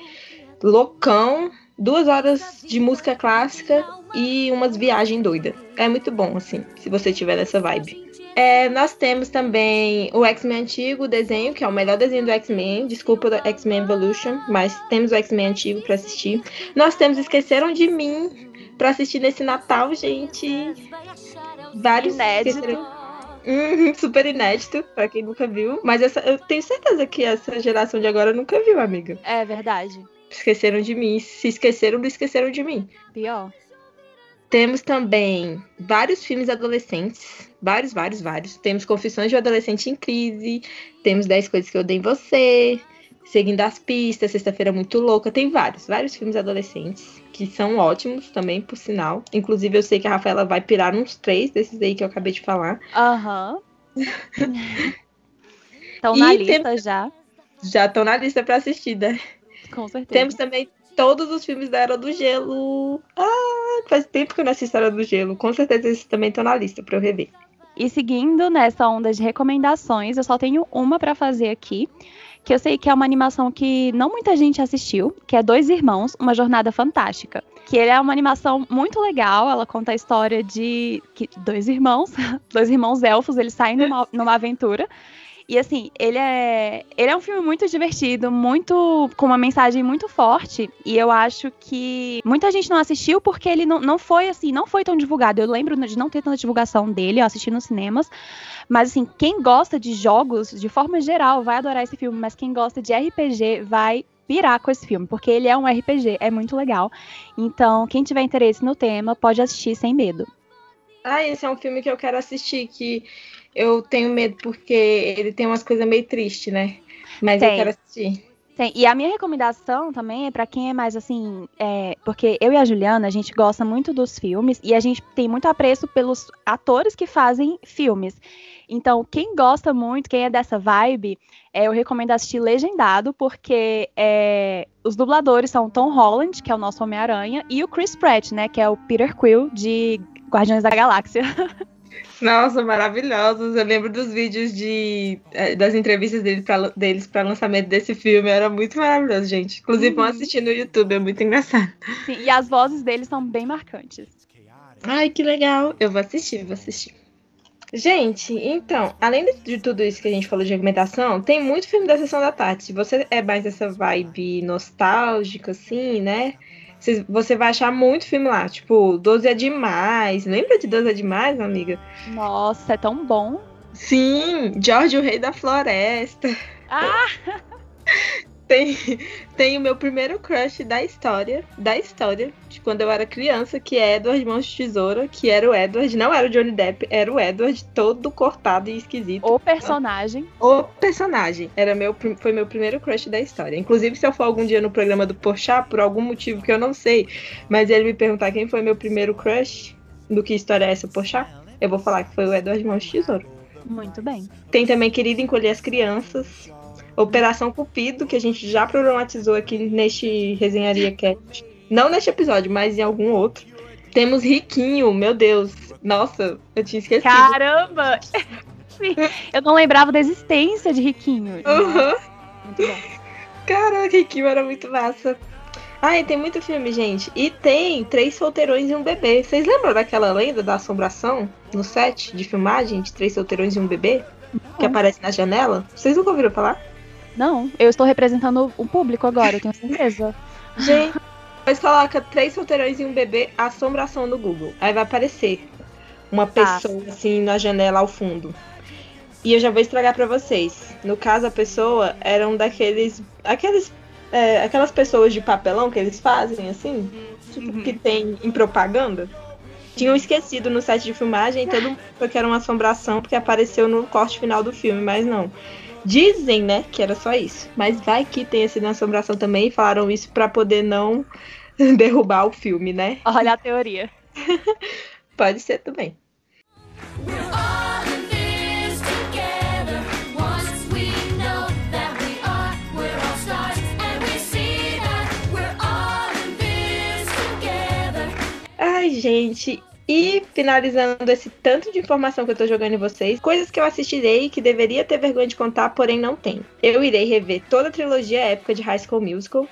loucão, duas horas de música clássica e umas viagens doidas. É muito bom, assim, se você tiver nessa vibe. É, nós temos também o X-Men antigo, o desenho, que é o melhor desenho do X-Men. Desculpa do X-Men Evolution, mas temos o X-Men antigo para assistir. Nós temos Esqueceram de Mim para assistir nesse Natal, gente. Vários. Inédito. Hum, super inédito, para quem nunca viu. Mas essa, eu tenho certeza que essa geração de agora nunca viu, amiga. É verdade. Esqueceram de mim. Se esqueceram, não esqueceram de mim. Pior. Temos também vários filmes adolescentes. Vários, vários, vários. Temos Confissões de um Adolescente em Crise. Temos 10 Coisas que Eu Dei em Você. Seguindo as Pistas, Sexta-feira Muito Louca. Tem vários, vários filmes adolescentes que são ótimos também, por sinal. Inclusive, eu sei que a Rafaela vai pirar uns três desses aí que eu acabei de falar. Aham. [LAUGHS] Uhum. Estão na lista tem... já. Já estão na lista para assistir, né? Com certeza. Temos também todos os filmes da Era do Gelo. Ah, faz tempo que eu não assisto a Era do Gelo. Com certeza esses também estão na lista para eu rever. E seguindo nessa onda de recomendações, eu só tenho uma para fazer aqui, que eu sei que é uma animação que não muita gente assistiu, que é Dois Irmãos, uma jornada fantástica. Que ele é uma animação muito legal, ela conta a história de que dois irmãos, [LAUGHS] dois irmãos elfos, eles saem numa, numa aventura e assim, ele é, ele é um filme muito divertido, muito com uma mensagem muito forte. E eu acho que muita gente não assistiu porque ele não, não foi assim, não foi tão divulgado. Eu lembro de não ter tanta divulgação dele, eu assisti nos cinemas. Mas assim, quem gosta de jogos, de forma geral, vai adorar esse filme. Mas quem gosta de RPG vai pirar com esse filme, porque ele é um RPG, é muito legal. Então, quem tiver interesse no tema, pode assistir sem medo. Ah, esse é um filme que eu quero assistir, que eu tenho medo porque ele tem umas coisas meio tristes, né? Mas tem. eu quero assistir. Tem. E a minha recomendação também é para quem é mais assim, é, porque eu e a Juliana, a gente gosta muito dos filmes e a gente tem muito apreço pelos atores que fazem filmes. Então, quem gosta muito, quem é dessa vibe, é, eu recomendo assistir Legendado, porque é, os dubladores são Tom Holland, que é o nosso Homem-Aranha, e o Chris Pratt, né, que é o Peter Quill de Guardiões da Galáxia. [LAUGHS] Nossa, maravilhosos. Eu lembro dos vídeos de é, das entrevistas deles para deles para lançamento desse filme. Era muito maravilhoso, gente. Inclusive, uhum. vão assistir no YouTube, é muito engraçado. Sim, e as vozes deles são bem marcantes. Ai, que legal. Eu vou assistir, vou assistir. Gente, então, além de tudo isso que a gente falou de argumentação, tem muito filme da Sessão da. Se você é mais essa vibe nostálgica, assim, né? Você vai achar muito filme lá, tipo, 12 é demais. Lembra de 12 é demais, amiga? Nossa, é tão bom. Sim, George, o Rei da Floresta. Ah! [LAUGHS] Tem, [LAUGHS] tem o meu primeiro crush da história, da história, de quando eu era criança, que é Edward Mãos de Tesoura, que era o Edward, não era o Johnny Depp, era o Edward todo cortado e esquisito. O personagem. O personagem. Era meu, foi meu primeiro crush da história. Inclusive, se eu for algum dia no programa do Porchat, por algum motivo que eu não sei, mas ele me perguntar quem foi meu primeiro crush, do que história é essa, Porchat, eu vou falar que foi o Edward Mãos de Tesoura. Muito bem. Tem também Querido Encolher as Crianças, Operação Cupido, que a gente já problematizou aqui neste Resenharia Cat. Não neste episódio, mas em algum outro. Temos Riquinho, meu Deus. Nossa, eu tinha esquecido. Caramba! [LAUGHS] eu não lembrava da existência de Riquinho. Uhum. Riquinho era muito massa. E tem muito filme, gente. E tem Três Solteirões e um Bebê. Vocês lembram daquela lenda da assombração no set de filmagem de Três Solteirões e um Bebê? Que aparece na janela? Vocês nunca ouviram falar? Não, eu estou representando o público agora, eu tenho certeza. Gente, mas coloca três solteirões e um bebê assombração no Google. Aí vai aparecer uma tá. pessoa tá. assim na janela ao fundo. E eu já vou estragar para vocês. No caso, a pessoa era um daqueles. aqueles é, aquelas pessoas de papelão que eles fazem, assim, tipo, uhum. que tem em propaganda. Tinham esquecido no set de filmagem e todo mundo que era uma assombração porque apareceu no corte final do filme, mas não. Dizem, né, que era só isso. Mas vai que tenha sido uma assombração também e falaram isso para poder não [LAUGHS] derrubar o filme, né? Olha a teoria. [LAUGHS] Pode ser também. Ai, gente, e finalizando esse tanto de informação que eu tô jogando em vocês, coisas que eu assistirei que deveria ter vergonha de contar, porém não tenho. Eu irei rever toda a trilogia época de High School Musical,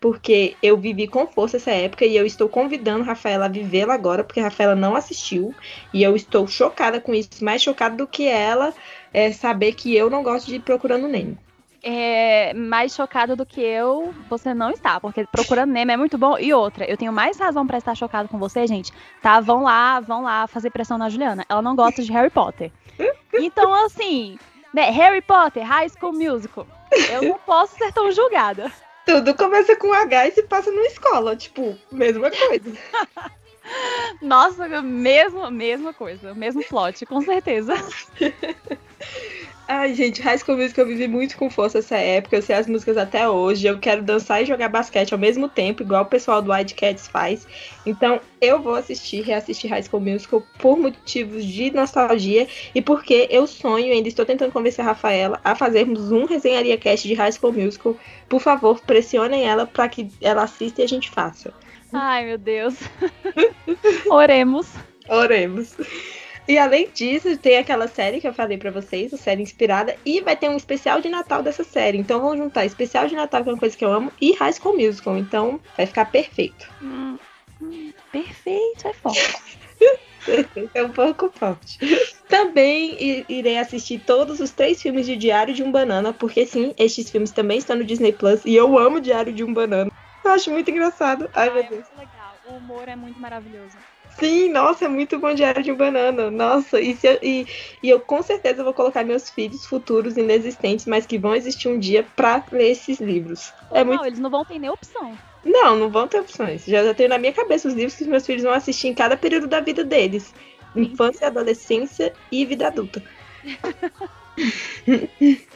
porque eu vivi com força essa época e eu estou convidando a Rafaela a vivê-la agora, porque a Rafaela não assistiu e eu estou chocada com isso, mais chocada do que ela é, saber que eu não gosto de ir Procurando Nemo é, mais chocado do que eu, você não está, porque Procurando Nemo é muito bom. E outra, eu tenho mais razão para estar chocado com você, gente. Tá, vão lá, vão lá fazer pressão na Juliana. Ela não gosta de Harry Potter. Então, assim, né, Harry Potter, High School Musical. Eu não posso ser tão julgada. Tudo começa com H e se passa numa escola, tipo, mesma coisa. Nossa, mesma, mesma coisa, mesmo plot, com certeza. [LAUGHS] Ai, gente, High School Musical eu vivi muito com força essa época. Eu sei as músicas até hoje. Eu quero dançar e jogar basquete ao mesmo tempo, igual o pessoal do Wild Cats faz. Então, eu vou assistir, reassistir High School Musical por motivos de nostalgia e porque eu sonho, ainda estou tentando convencer a Rafaela a fazermos um resenharia cast de High School Musical. Por favor, pressionem ela para que ela assista e a gente faça. Ai, meu Deus. [LAUGHS] Oremos. Oremos. E além disso, tem aquela série que eu falei para vocês, a série inspirada, e vai ter um especial de Natal dessa série. Então vamos juntar especial de Natal, que é uma coisa que eu amo, e High School Musical. Então vai ficar perfeito. Hum, hum, perfeito, é forte. [LAUGHS] é um pouco forte. Também irei assistir todos os três filmes de Diário de um Banana, porque sim, estes filmes também estão no Disney Plus e eu amo Diário de um Banana. Eu acho muito engraçado. Ai, meu é Deus. muito legal. O humor é muito maravilhoso. Sim, nossa, é muito bom diário de um banana. Nossa, e, eu, e, e, eu com certeza vou colocar meus filhos futuros inexistentes, mas que vão existir um dia pra ler esses livros. É não, muito... eles não vão ter nem opção. Não, não vão ter opções. Já, já tenho na minha cabeça os livros que os meus filhos vão assistir em cada período da vida deles: infância, adolescência e vida adulta. [LAUGHS]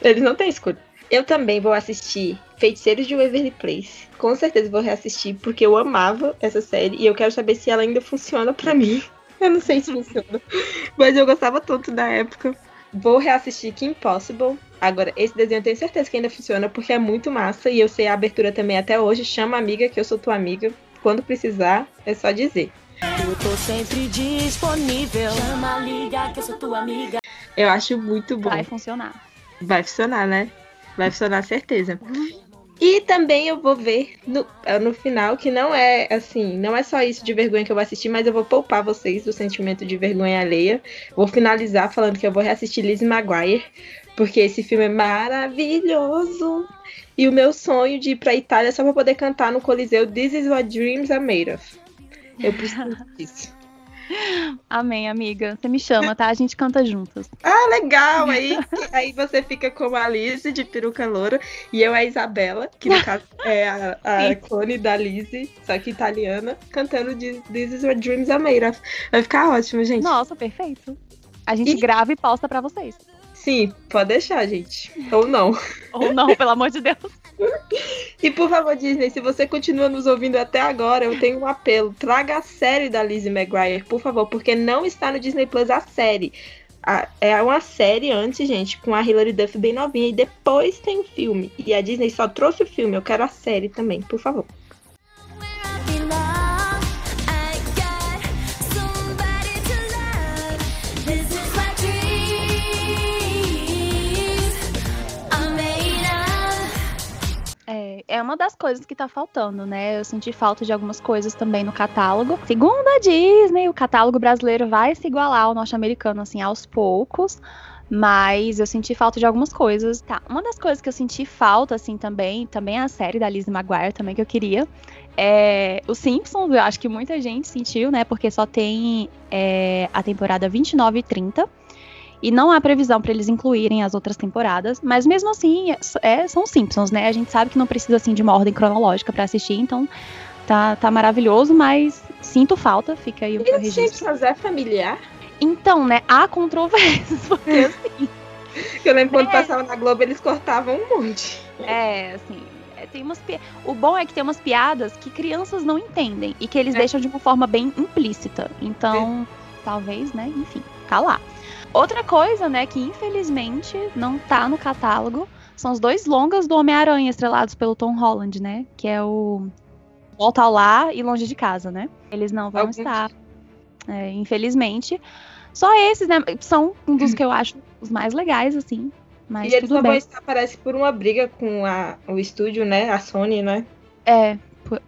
eles não têm escolha. Eu também vou assistir Feiticeiros de Waverly Place. Com certeza vou reassistir, porque eu amava essa série e eu quero saber se ela ainda funciona para mim. [LAUGHS] Eu não sei se funciona, [LAUGHS] mas eu gostava tanto da época. Vou reassistir Kim Possible. Agora, esse desenho eu tenho certeza que ainda funciona, porque é muito massa e eu sei a abertura também até hoje. Chama amiga, que eu sou tua amiga. Quando precisar, é só dizer. Eu tô sempre disponível. Chama, liga, que eu sou tua amiga. Eu acho muito bom. Vai funcionar. Vai funcionar, né? Vai funcionar certeza. E também eu vou ver no, é, no final que não é assim, não é só isso de vergonha que eu vou assistir, mas eu vou poupar vocês do sentimento de vergonha alheia. Vou finalizar falando que eu vou reassistir Lizzie McGuire, porque esse filme é maravilhoso. E o meu sonho de ir pra Itália só pra poder cantar no Coliseu This is what dreams are made of. Eu preciso disso. Amém, amiga. Você me chama, tá? A gente canta juntas. Ah, legal! Aí, [LAUGHS] aí você fica como a Lizzie de peruca loura e eu a Isabela, que no caso é a, a clone da Lizzie, só que italiana, cantando This is what dreams are made of. Vai ficar ótimo, gente. Nossa, perfeito. A gente e... grava e posta para vocês. Sim, pode deixar, gente. Ou não. Ou não, pelo amor de Deus. E por favor, Disney, se você continua nos ouvindo até agora, eu tenho um apelo. Traga a série da Lizzie McGuire, por favor, porque não está no Disney Plus a série. é uma série antes, gente, com a Hilary Duff bem novinha, e depois tem o filme. E a Disney só trouxe o filme, eu quero a série também, por favor. É uma das coisas que tá faltando, né? Eu senti falta de algumas coisas também no catálogo. Segundo a Disney, o catálogo brasileiro vai se igualar ao norte-americano, assim, aos poucos. Mas eu senti falta de algumas coisas. Tá, uma das coisas que eu senti falta, assim, também, também a série da Lizzie Maguire, também que eu queria, é Os Simpsons, eu acho que muita gente sentiu, né? Porque só tem é, a temporada 29 e 30. E não há previsão para eles incluírem as outras temporadas, mas mesmo assim, é, são Simpsons, né? A gente sabe que não precisa assim de uma ordem cronológica para assistir, então tá, tá maravilhoso, mas sinto falta, fica aí o meu registro. Simpsons é familiar? Então, né, há controvérsias, [LAUGHS] porque assim. Eu lembro quando é. passava na Globo, eles cortavam um monte. É, assim, é, tem umas pi... O bom é que tem umas piadas que crianças não entendem e que eles é. deixam de uma forma bem implícita. Então, é. talvez, né, enfim, tá lá. Outra coisa, né, que infelizmente não tá no catálogo, são os dois longas do Homem-Aranha estrelados pelo Tom Holland, né? Que é o Volta ao Lá e Longe de Casa, né? Eles não vão estar, é, infelizmente. Só esses, né? São um dos [LAUGHS] que eu acho os mais legais, assim. Mas e eles não vão estar, parece, por uma briga com a, o estúdio, né? A Sony, né? É,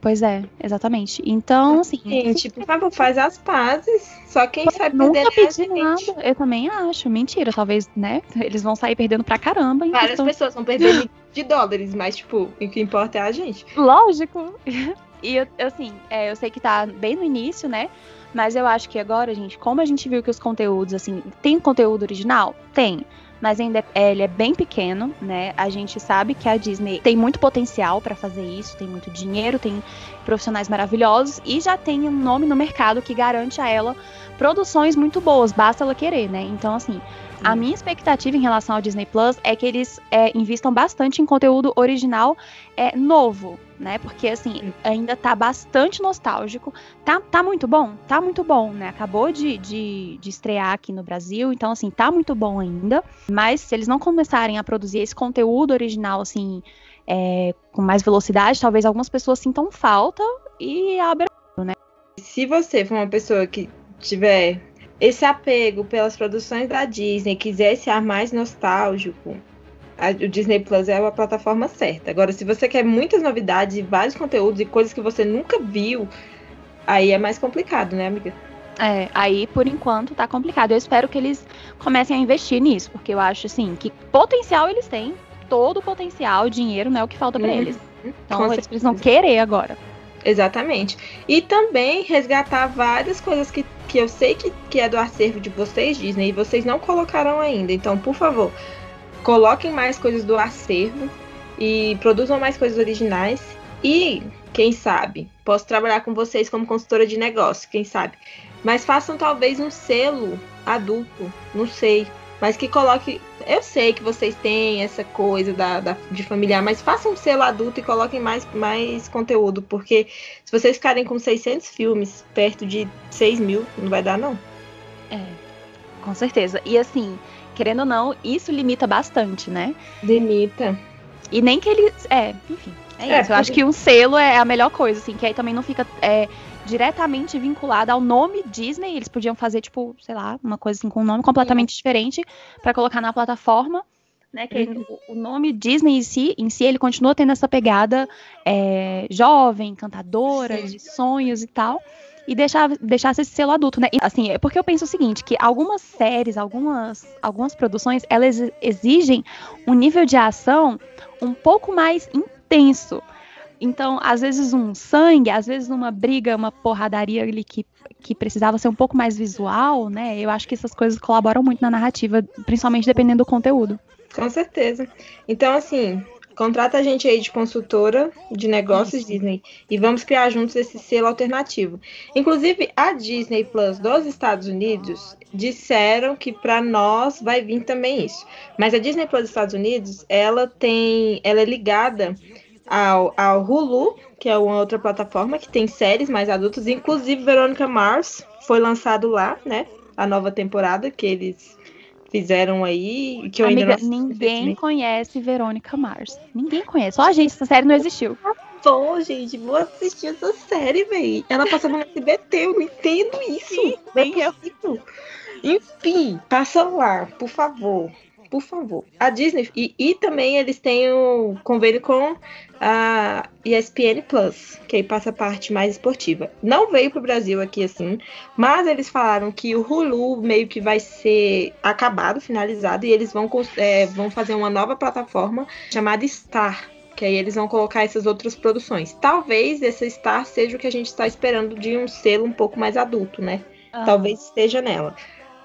Pois é, exatamente. Então, assim. Gente, por favor, faz as pazes. Só quem sabe nunca pedi nada. Eu também acho. Mentira, talvez, né? Eles vão sair perdendo pra caramba. Várias questão... pessoas vão perder de dólares, mas, tipo, o que importa é a gente. Lógico. [LAUGHS] E, assim, é, eu sei que tá bem no início, né? Mas eu acho que agora, gente, como a gente viu que os conteúdos, assim, tem conteúdo original? Tem mas ainda é, ele é bem pequeno, né? A gente sabe que a Disney tem muito potencial para fazer isso, tem muito dinheiro, tem profissionais maravilhosos e já tem um nome no mercado que garante a ela produções muito boas, basta ela querer, né? Então, assim, a minha expectativa em relação ao Disney Plus é que eles é, investam bastante em conteúdo original é, novo, né? Porque assim, ainda tá bastante nostálgico. Tá, tá muito bom? Tá muito bom, né? Acabou de, de, de estrear aqui no Brasil, então assim, tá muito bom ainda. Mas se eles não começarem a produzir esse conteúdo original, assim, é, com mais velocidade, talvez algumas pessoas sintam falta e abra, né? Se você for uma pessoa que tiver esse apego pelas produções da Disney, quiser esse ar mais nostálgico, a, o Disney Plus é a plataforma certa. Agora, se você quer muitas novidades e vários conteúdos e coisas que você nunca viu, aí é mais complicado, né, amiga? É, aí por enquanto tá complicado. Eu espero que eles comecem a investir nisso, porque eu acho assim que potencial eles têm, todo o potencial, dinheiro não é o que falta para uhum. eles. Então eles precisam querer agora. Exatamente. E também resgatar várias coisas que, que eu sei que, que é do acervo de vocês, Disney, e vocês não colocaram ainda. Então, por favor, coloquem mais coisas do acervo e produzam mais coisas originais. E, quem sabe, posso trabalhar com vocês como consultora de negócio, quem sabe. Mas façam talvez um selo adulto, não sei mas que coloque. Eu sei que vocês têm essa coisa da, da, de familiar, mas façam um selo adulto e coloquem mais, mais conteúdo, porque se vocês ficarem com 600 filmes perto de 6 mil, não vai dar, não. É, com certeza. E assim, querendo ou não, isso limita bastante, né? Limita. E nem que eles. É, enfim. É, é isso. Eu acho que um selo é a melhor coisa, assim, que aí também não fica. É, diretamente vinculada ao nome Disney. Eles podiam fazer, tipo, sei lá, uma coisa assim com um nome completamente diferente para colocar na plataforma. Né, que uhum. o, nome Disney em si, em si, ele continua tendo essa pegada é, jovem, cantadora, Sim. de sonhos e tal e deixar, deixasse esse selo adulto, né? E, assim, é porque eu penso o seguinte, que algumas séries, algumas, algumas produções, elas exigem um nível de ação um pouco mais intenso. Então, às vezes um sangue, às vezes uma briga, uma porradaria ali que, que precisava ser um pouco mais visual, né? Eu acho que essas coisas colaboram muito na narrativa, principalmente dependendo do conteúdo. Com certeza. Então, assim, Contrata a gente aí de consultora de negócios. Disney e vamos criar juntos esse selo alternativo. Inclusive, a Disney Plus dos Estados Unidos disseram que para nós vai vir também isso. Mas a Disney Plus dos Estados Unidos, ela tem, ela é ligada ao, ao Hulu, que é uma outra plataforma que tem séries mais adultas, inclusive Veronica Mars foi lançado lá, né? A nova temporada que eles fizeram aí, que eu Amiga, ainda não ninguém conhece Verônica Mars. Ninguém conhece. Só a gente, essa série não existiu. Pô, gente, vou assistir essa série, velho. Ela passa no SBT, eu não entendo isso. Sim, é Enfim, passa lá, por favor por favor. A Disney, e, e também eles têm o convênio com a ESPN Plus, que aí passa a parte mais esportiva. Não veio pro Brasil aqui assim, mas eles falaram que o Hulu meio que vai ser acabado, finalizado, e eles vão, é, vão fazer uma nova plataforma chamada Star. Que aí eles vão colocar essas outras produções. Talvez essa Star seja o que a gente está esperando de um selo um pouco mais adulto, né? Ah. Talvez esteja nela.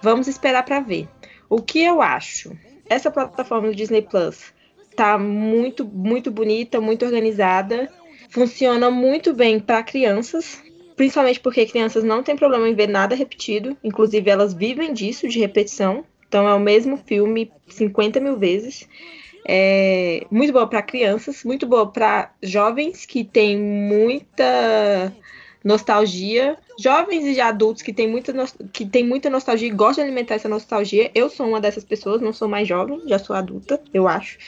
Vamos esperar para ver. O que eu acho? Essa plataforma do Disney Plus tá muito, muito bonita, muito organizada. Funciona muito bem para crianças, principalmente porque crianças não têm problema em ver nada repetido. Inclusive, elas vivem disso, de repetição. Então, é o mesmo filme 50 mil vezes. É muito boa para crianças, muito boa para jovens que têm muita nostalgia. Jovens e adultos que têm muita, que tem muita nostalgia e gostam de alimentar essa nostalgia. Eu sou uma dessas pessoas, não sou mais jovem, já sou adulta, eu acho.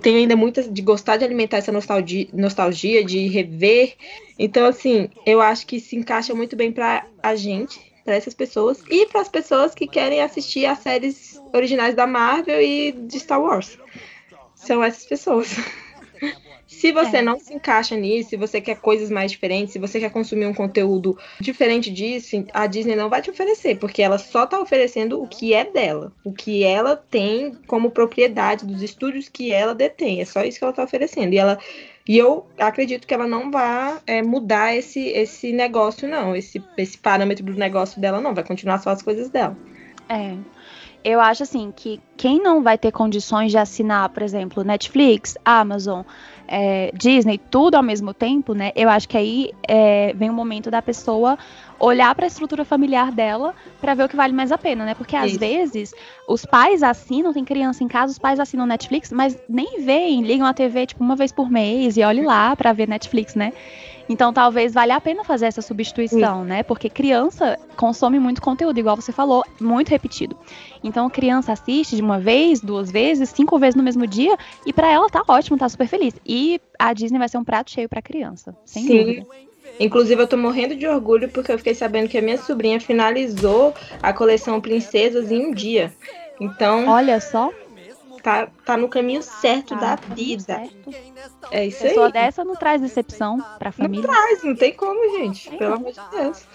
Tenho ainda muitas de gostar de alimentar essa nostalgia, nostalgia de rever. Então, assim, eu acho que se encaixa muito bem para a gente, para essas pessoas e para as pessoas que querem assistir as séries originais da Marvel e de Star Wars. São essas pessoas. [LAUGHS] Se você é. não se encaixa nisso, se você quer coisas mais diferentes, se você quer consumir um conteúdo diferente disso, a Disney não vai te oferecer, porque ela só tá oferecendo o que é dela, o que ela tem como propriedade dos estúdios que ela detém. É só isso que ela tá oferecendo. E ela e eu acredito que ela não vai é, mudar esse, esse negócio, não. Esse, esse parâmetro do negócio dela, não. Vai continuar só as coisas dela. É eu acho assim que quem não vai ter condições de assinar, por exemplo, Netflix, Amazon, é, Disney, tudo ao mesmo tempo, né? Eu acho que aí é, vem o momento da pessoa olhar para a estrutura familiar dela para ver o que vale mais a pena, né? Porque às Isso. vezes os pais assinam, tem criança em casa, os pais assinam Netflix, mas nem veem, ligam a TV tipo uma vez por mês e olhe lá para ver Netflix, né? Então talvez valha a pena fazer essa substituição, né? Porque criança consome muito conteúdo, igual você falou, muito repetido. Então criança assiste de uma vez, duas vezes, cinco vezes no mesmo dia e para ela tá ótimo, tá super feliz. E a Disney vai ser um prato cheio para criança, sem Sim. dúvida. Inclusive, eu tô morrendo de orgulho porque eu fiquei sabendo que a minha sobrinha finalizou a coleção Princesas em um dia. Então. Olha só tá, tá no caminho certo tá, da vida. Certo. É isso Pessoa aí. dessa não traz decepção pra família. Não traz, não tem como, gente. Tem pelo amor de Deus.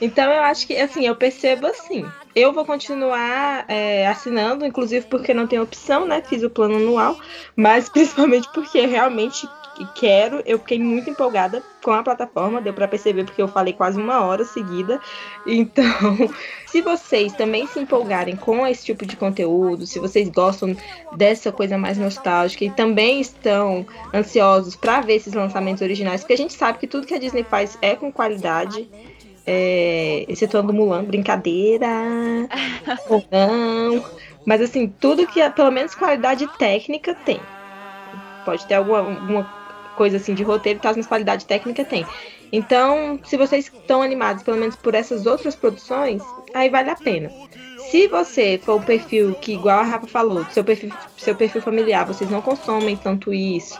Então eu acho que, assim, eu percebo assim. Eu vou continuar é, assinando, inclusive porque não tem opção, né? Fiz o plano anual, mas [LAUGHS] principalmente porque realmente quero. Eu fiquei muito empolgada com a plataforma, deu para perceber porque eu falei quase uma hora seguida. Então, [LAUGHS] se vocês também se empolgarem com esse tipo de conteúdo, se vocês gostam dessa coisa mais nostálgica e também estão ansiosos para ver esses lançamentos originais, porque a gente sabe que tudo que a Disney faz é com qualidade. É, excetuando Mulan, brincadeira, [LAUGHS] não. Mas assim, tudo que, pelo menos qualidade técnica tem. Pode ter alguma, alguma coisa assim de roteiro e tal, mas qualidade técnica tem. Então, se vocês estão animados, pelo menos por essas outras produções, aí vale a pena. Se você for o perfil que, igual a Rafa falou, seu perfil, seu perfil familiar, vocês não consomem tanto isso.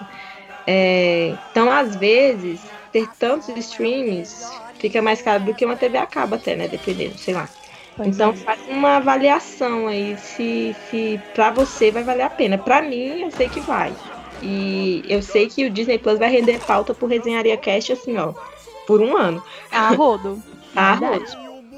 É, então, às vezes, ter tantos streams fica mais caro do que uma TV acaba até, né? Dependendo, sei lá. Pois então é. faz uma avaliação aí se, se pra você vai valer a pena. Pra mim, eu sei que vai. E eu sei que o Disney Plus vai render pauta por Resenharia Cast, assim, ó, por um ano. A rodo. [LAUGHS] A rodo.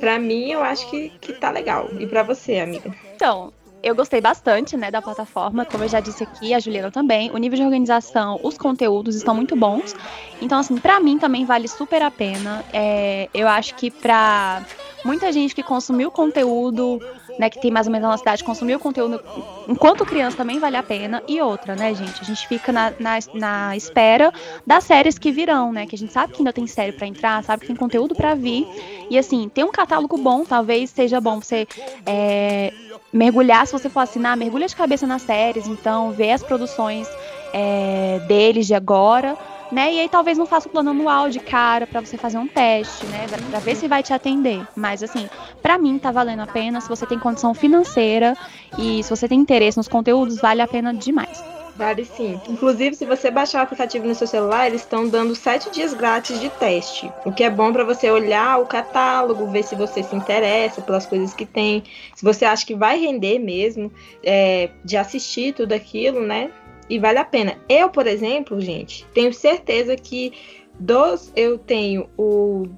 Pra mim, eu acho que, que tá legal. E pra você, amiga? Então, eu gostei bastante, né, da plataforma, como eu já disse aqui, a Juliana também. O nível de organização, os conteúdos estão muito bons. Então, assim, para mim também vale super a pena. É, eu acho que pra muita gente que consumiu conteúdo, né, que tem mais ou menos na cidade, consumiu conteúdo enquanto criança também vale a pena. E outra, né, gente, a gente fica na, na, na espera das séries que virão, né, que a gente sabe que ainda tem série para entrar, sabe que tem conteúdo para vir. E assim, tem um catálogo bom, talvez seja bom você é, mergulhar, se você for assinar, mergulha de cabeça nas séries, então ver as produções é, deles de agora né? E aí talvez não faça o plano anual de cara para você fazer um teste, né? Para ver se vai te atender. Mas assim, para mim tá valendo a pena. Se você tem condição financeira e se você tem interesse nos conteúdos, vale a pena demais. Vale sim. Inclusive, se você baixar o aplicativo no seu celular, eles estão dando sete dias grátis de teste. O que é bom para você olhar o catálogo, ver se você se interessa pelas coisas que tem, se você acha que vai render mesmo é, de assistir tudo aquilo, né? E vale a pena. Eu, por exemplo, gente, tenho certeza que dos eu tenho o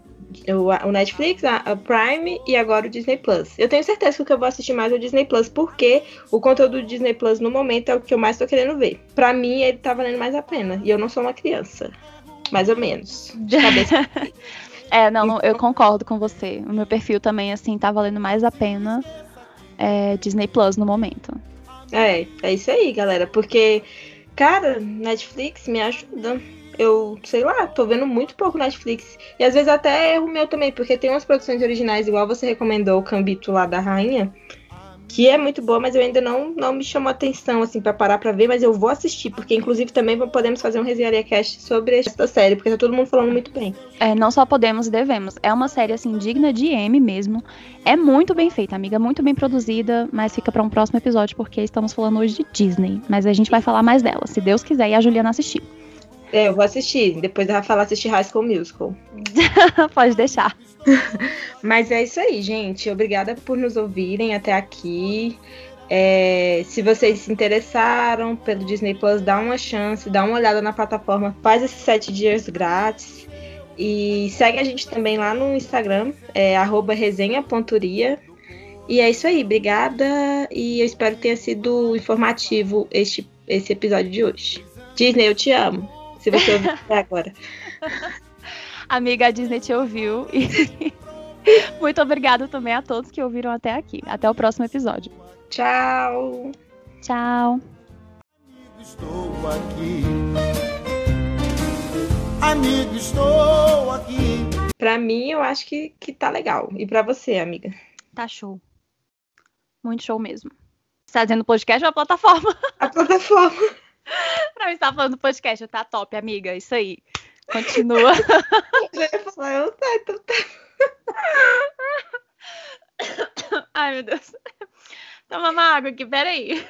o, Netflix, a, Prime e agora o Disney Plus. Eu tenho certeza que o que eu vou assistir mais é o Disney Plus, porque o conteúdo do Disney Plus no momento é o que eu mais tô querendo ver. Pra mim, ele tá valendo mais a pena. E eu não sou uma criança. Mais ou menos. De cabeça. [LAUGHS] é, não, então... eu concordo com você. O meu perfil também, assim, tá valendo mais a pena é, Disney Plus no momento. É, é isso aí, galera. Porque, cara, Netflix me ajuda. Eu, sei lá, tô vendo muito pouco Netflix. E às vezes até erro meu também, porque tem umas produções originais, igual você recomendou o Cambito lá da Rainha que é muito boa, mas eu ainda não, não me chamou atenção, assim, para parar pra ver, mas eu vou assistir, porque inclusive também podemos fazer um Resenharia Cast sobre esta série, porque tá todo mundo falando muito bem. É, não só podemos e devemos. É uma série, assim, digna de M mesmo. É muito bem feita, amiga, muito bem produzida, mas fica para um próximo episódio, porque estamos falando hoje de Disney. Mas a gente vai falar mais dela, se Deus quiser, e a Juliana assistir. É, eu vou assistir. Depois vai falar assistir High School Musical. [LAUGHS] Pode deixar. [LAUGHS] Mas é isso aí, gente. Obrigada por nos ouvirem até aqui. É, se vocês se interessaram pelo Disney Plus, dá uma chance, dá uma olhada na plataforma, faz esses sete dias grátis. E segue a gente também lá no Instagram, é. E é isso aí, obrigada. E eu espero que tenha sido informativo este, esse episódio de hoje. Disney, eu te amo. Se você ouvir até agora. [LAUGHS] Amiga, a Disney te ouviu. E [LAUGHS] muito obrigada também a todos que ouviram até aqui. Até o próximo episódio. Tchau. Tchau. Amigo, estou aqui. Amigo, estou aqui. Pra mim, eu acho que, que tá legal. E pra você, amiga? Tá show. Muito show mesmo. Você tá dizendo podcast ou a plataforma? A plataforma. [LAUGHS] [LAUGHS] pra mim, você tá falando podcast. Tá top, amiga. Isso aí. Continua. [LAUGHS] Eu ia falar, eu tá, então tá. Ai, meu Deus. Toma uma água aqui, peraí.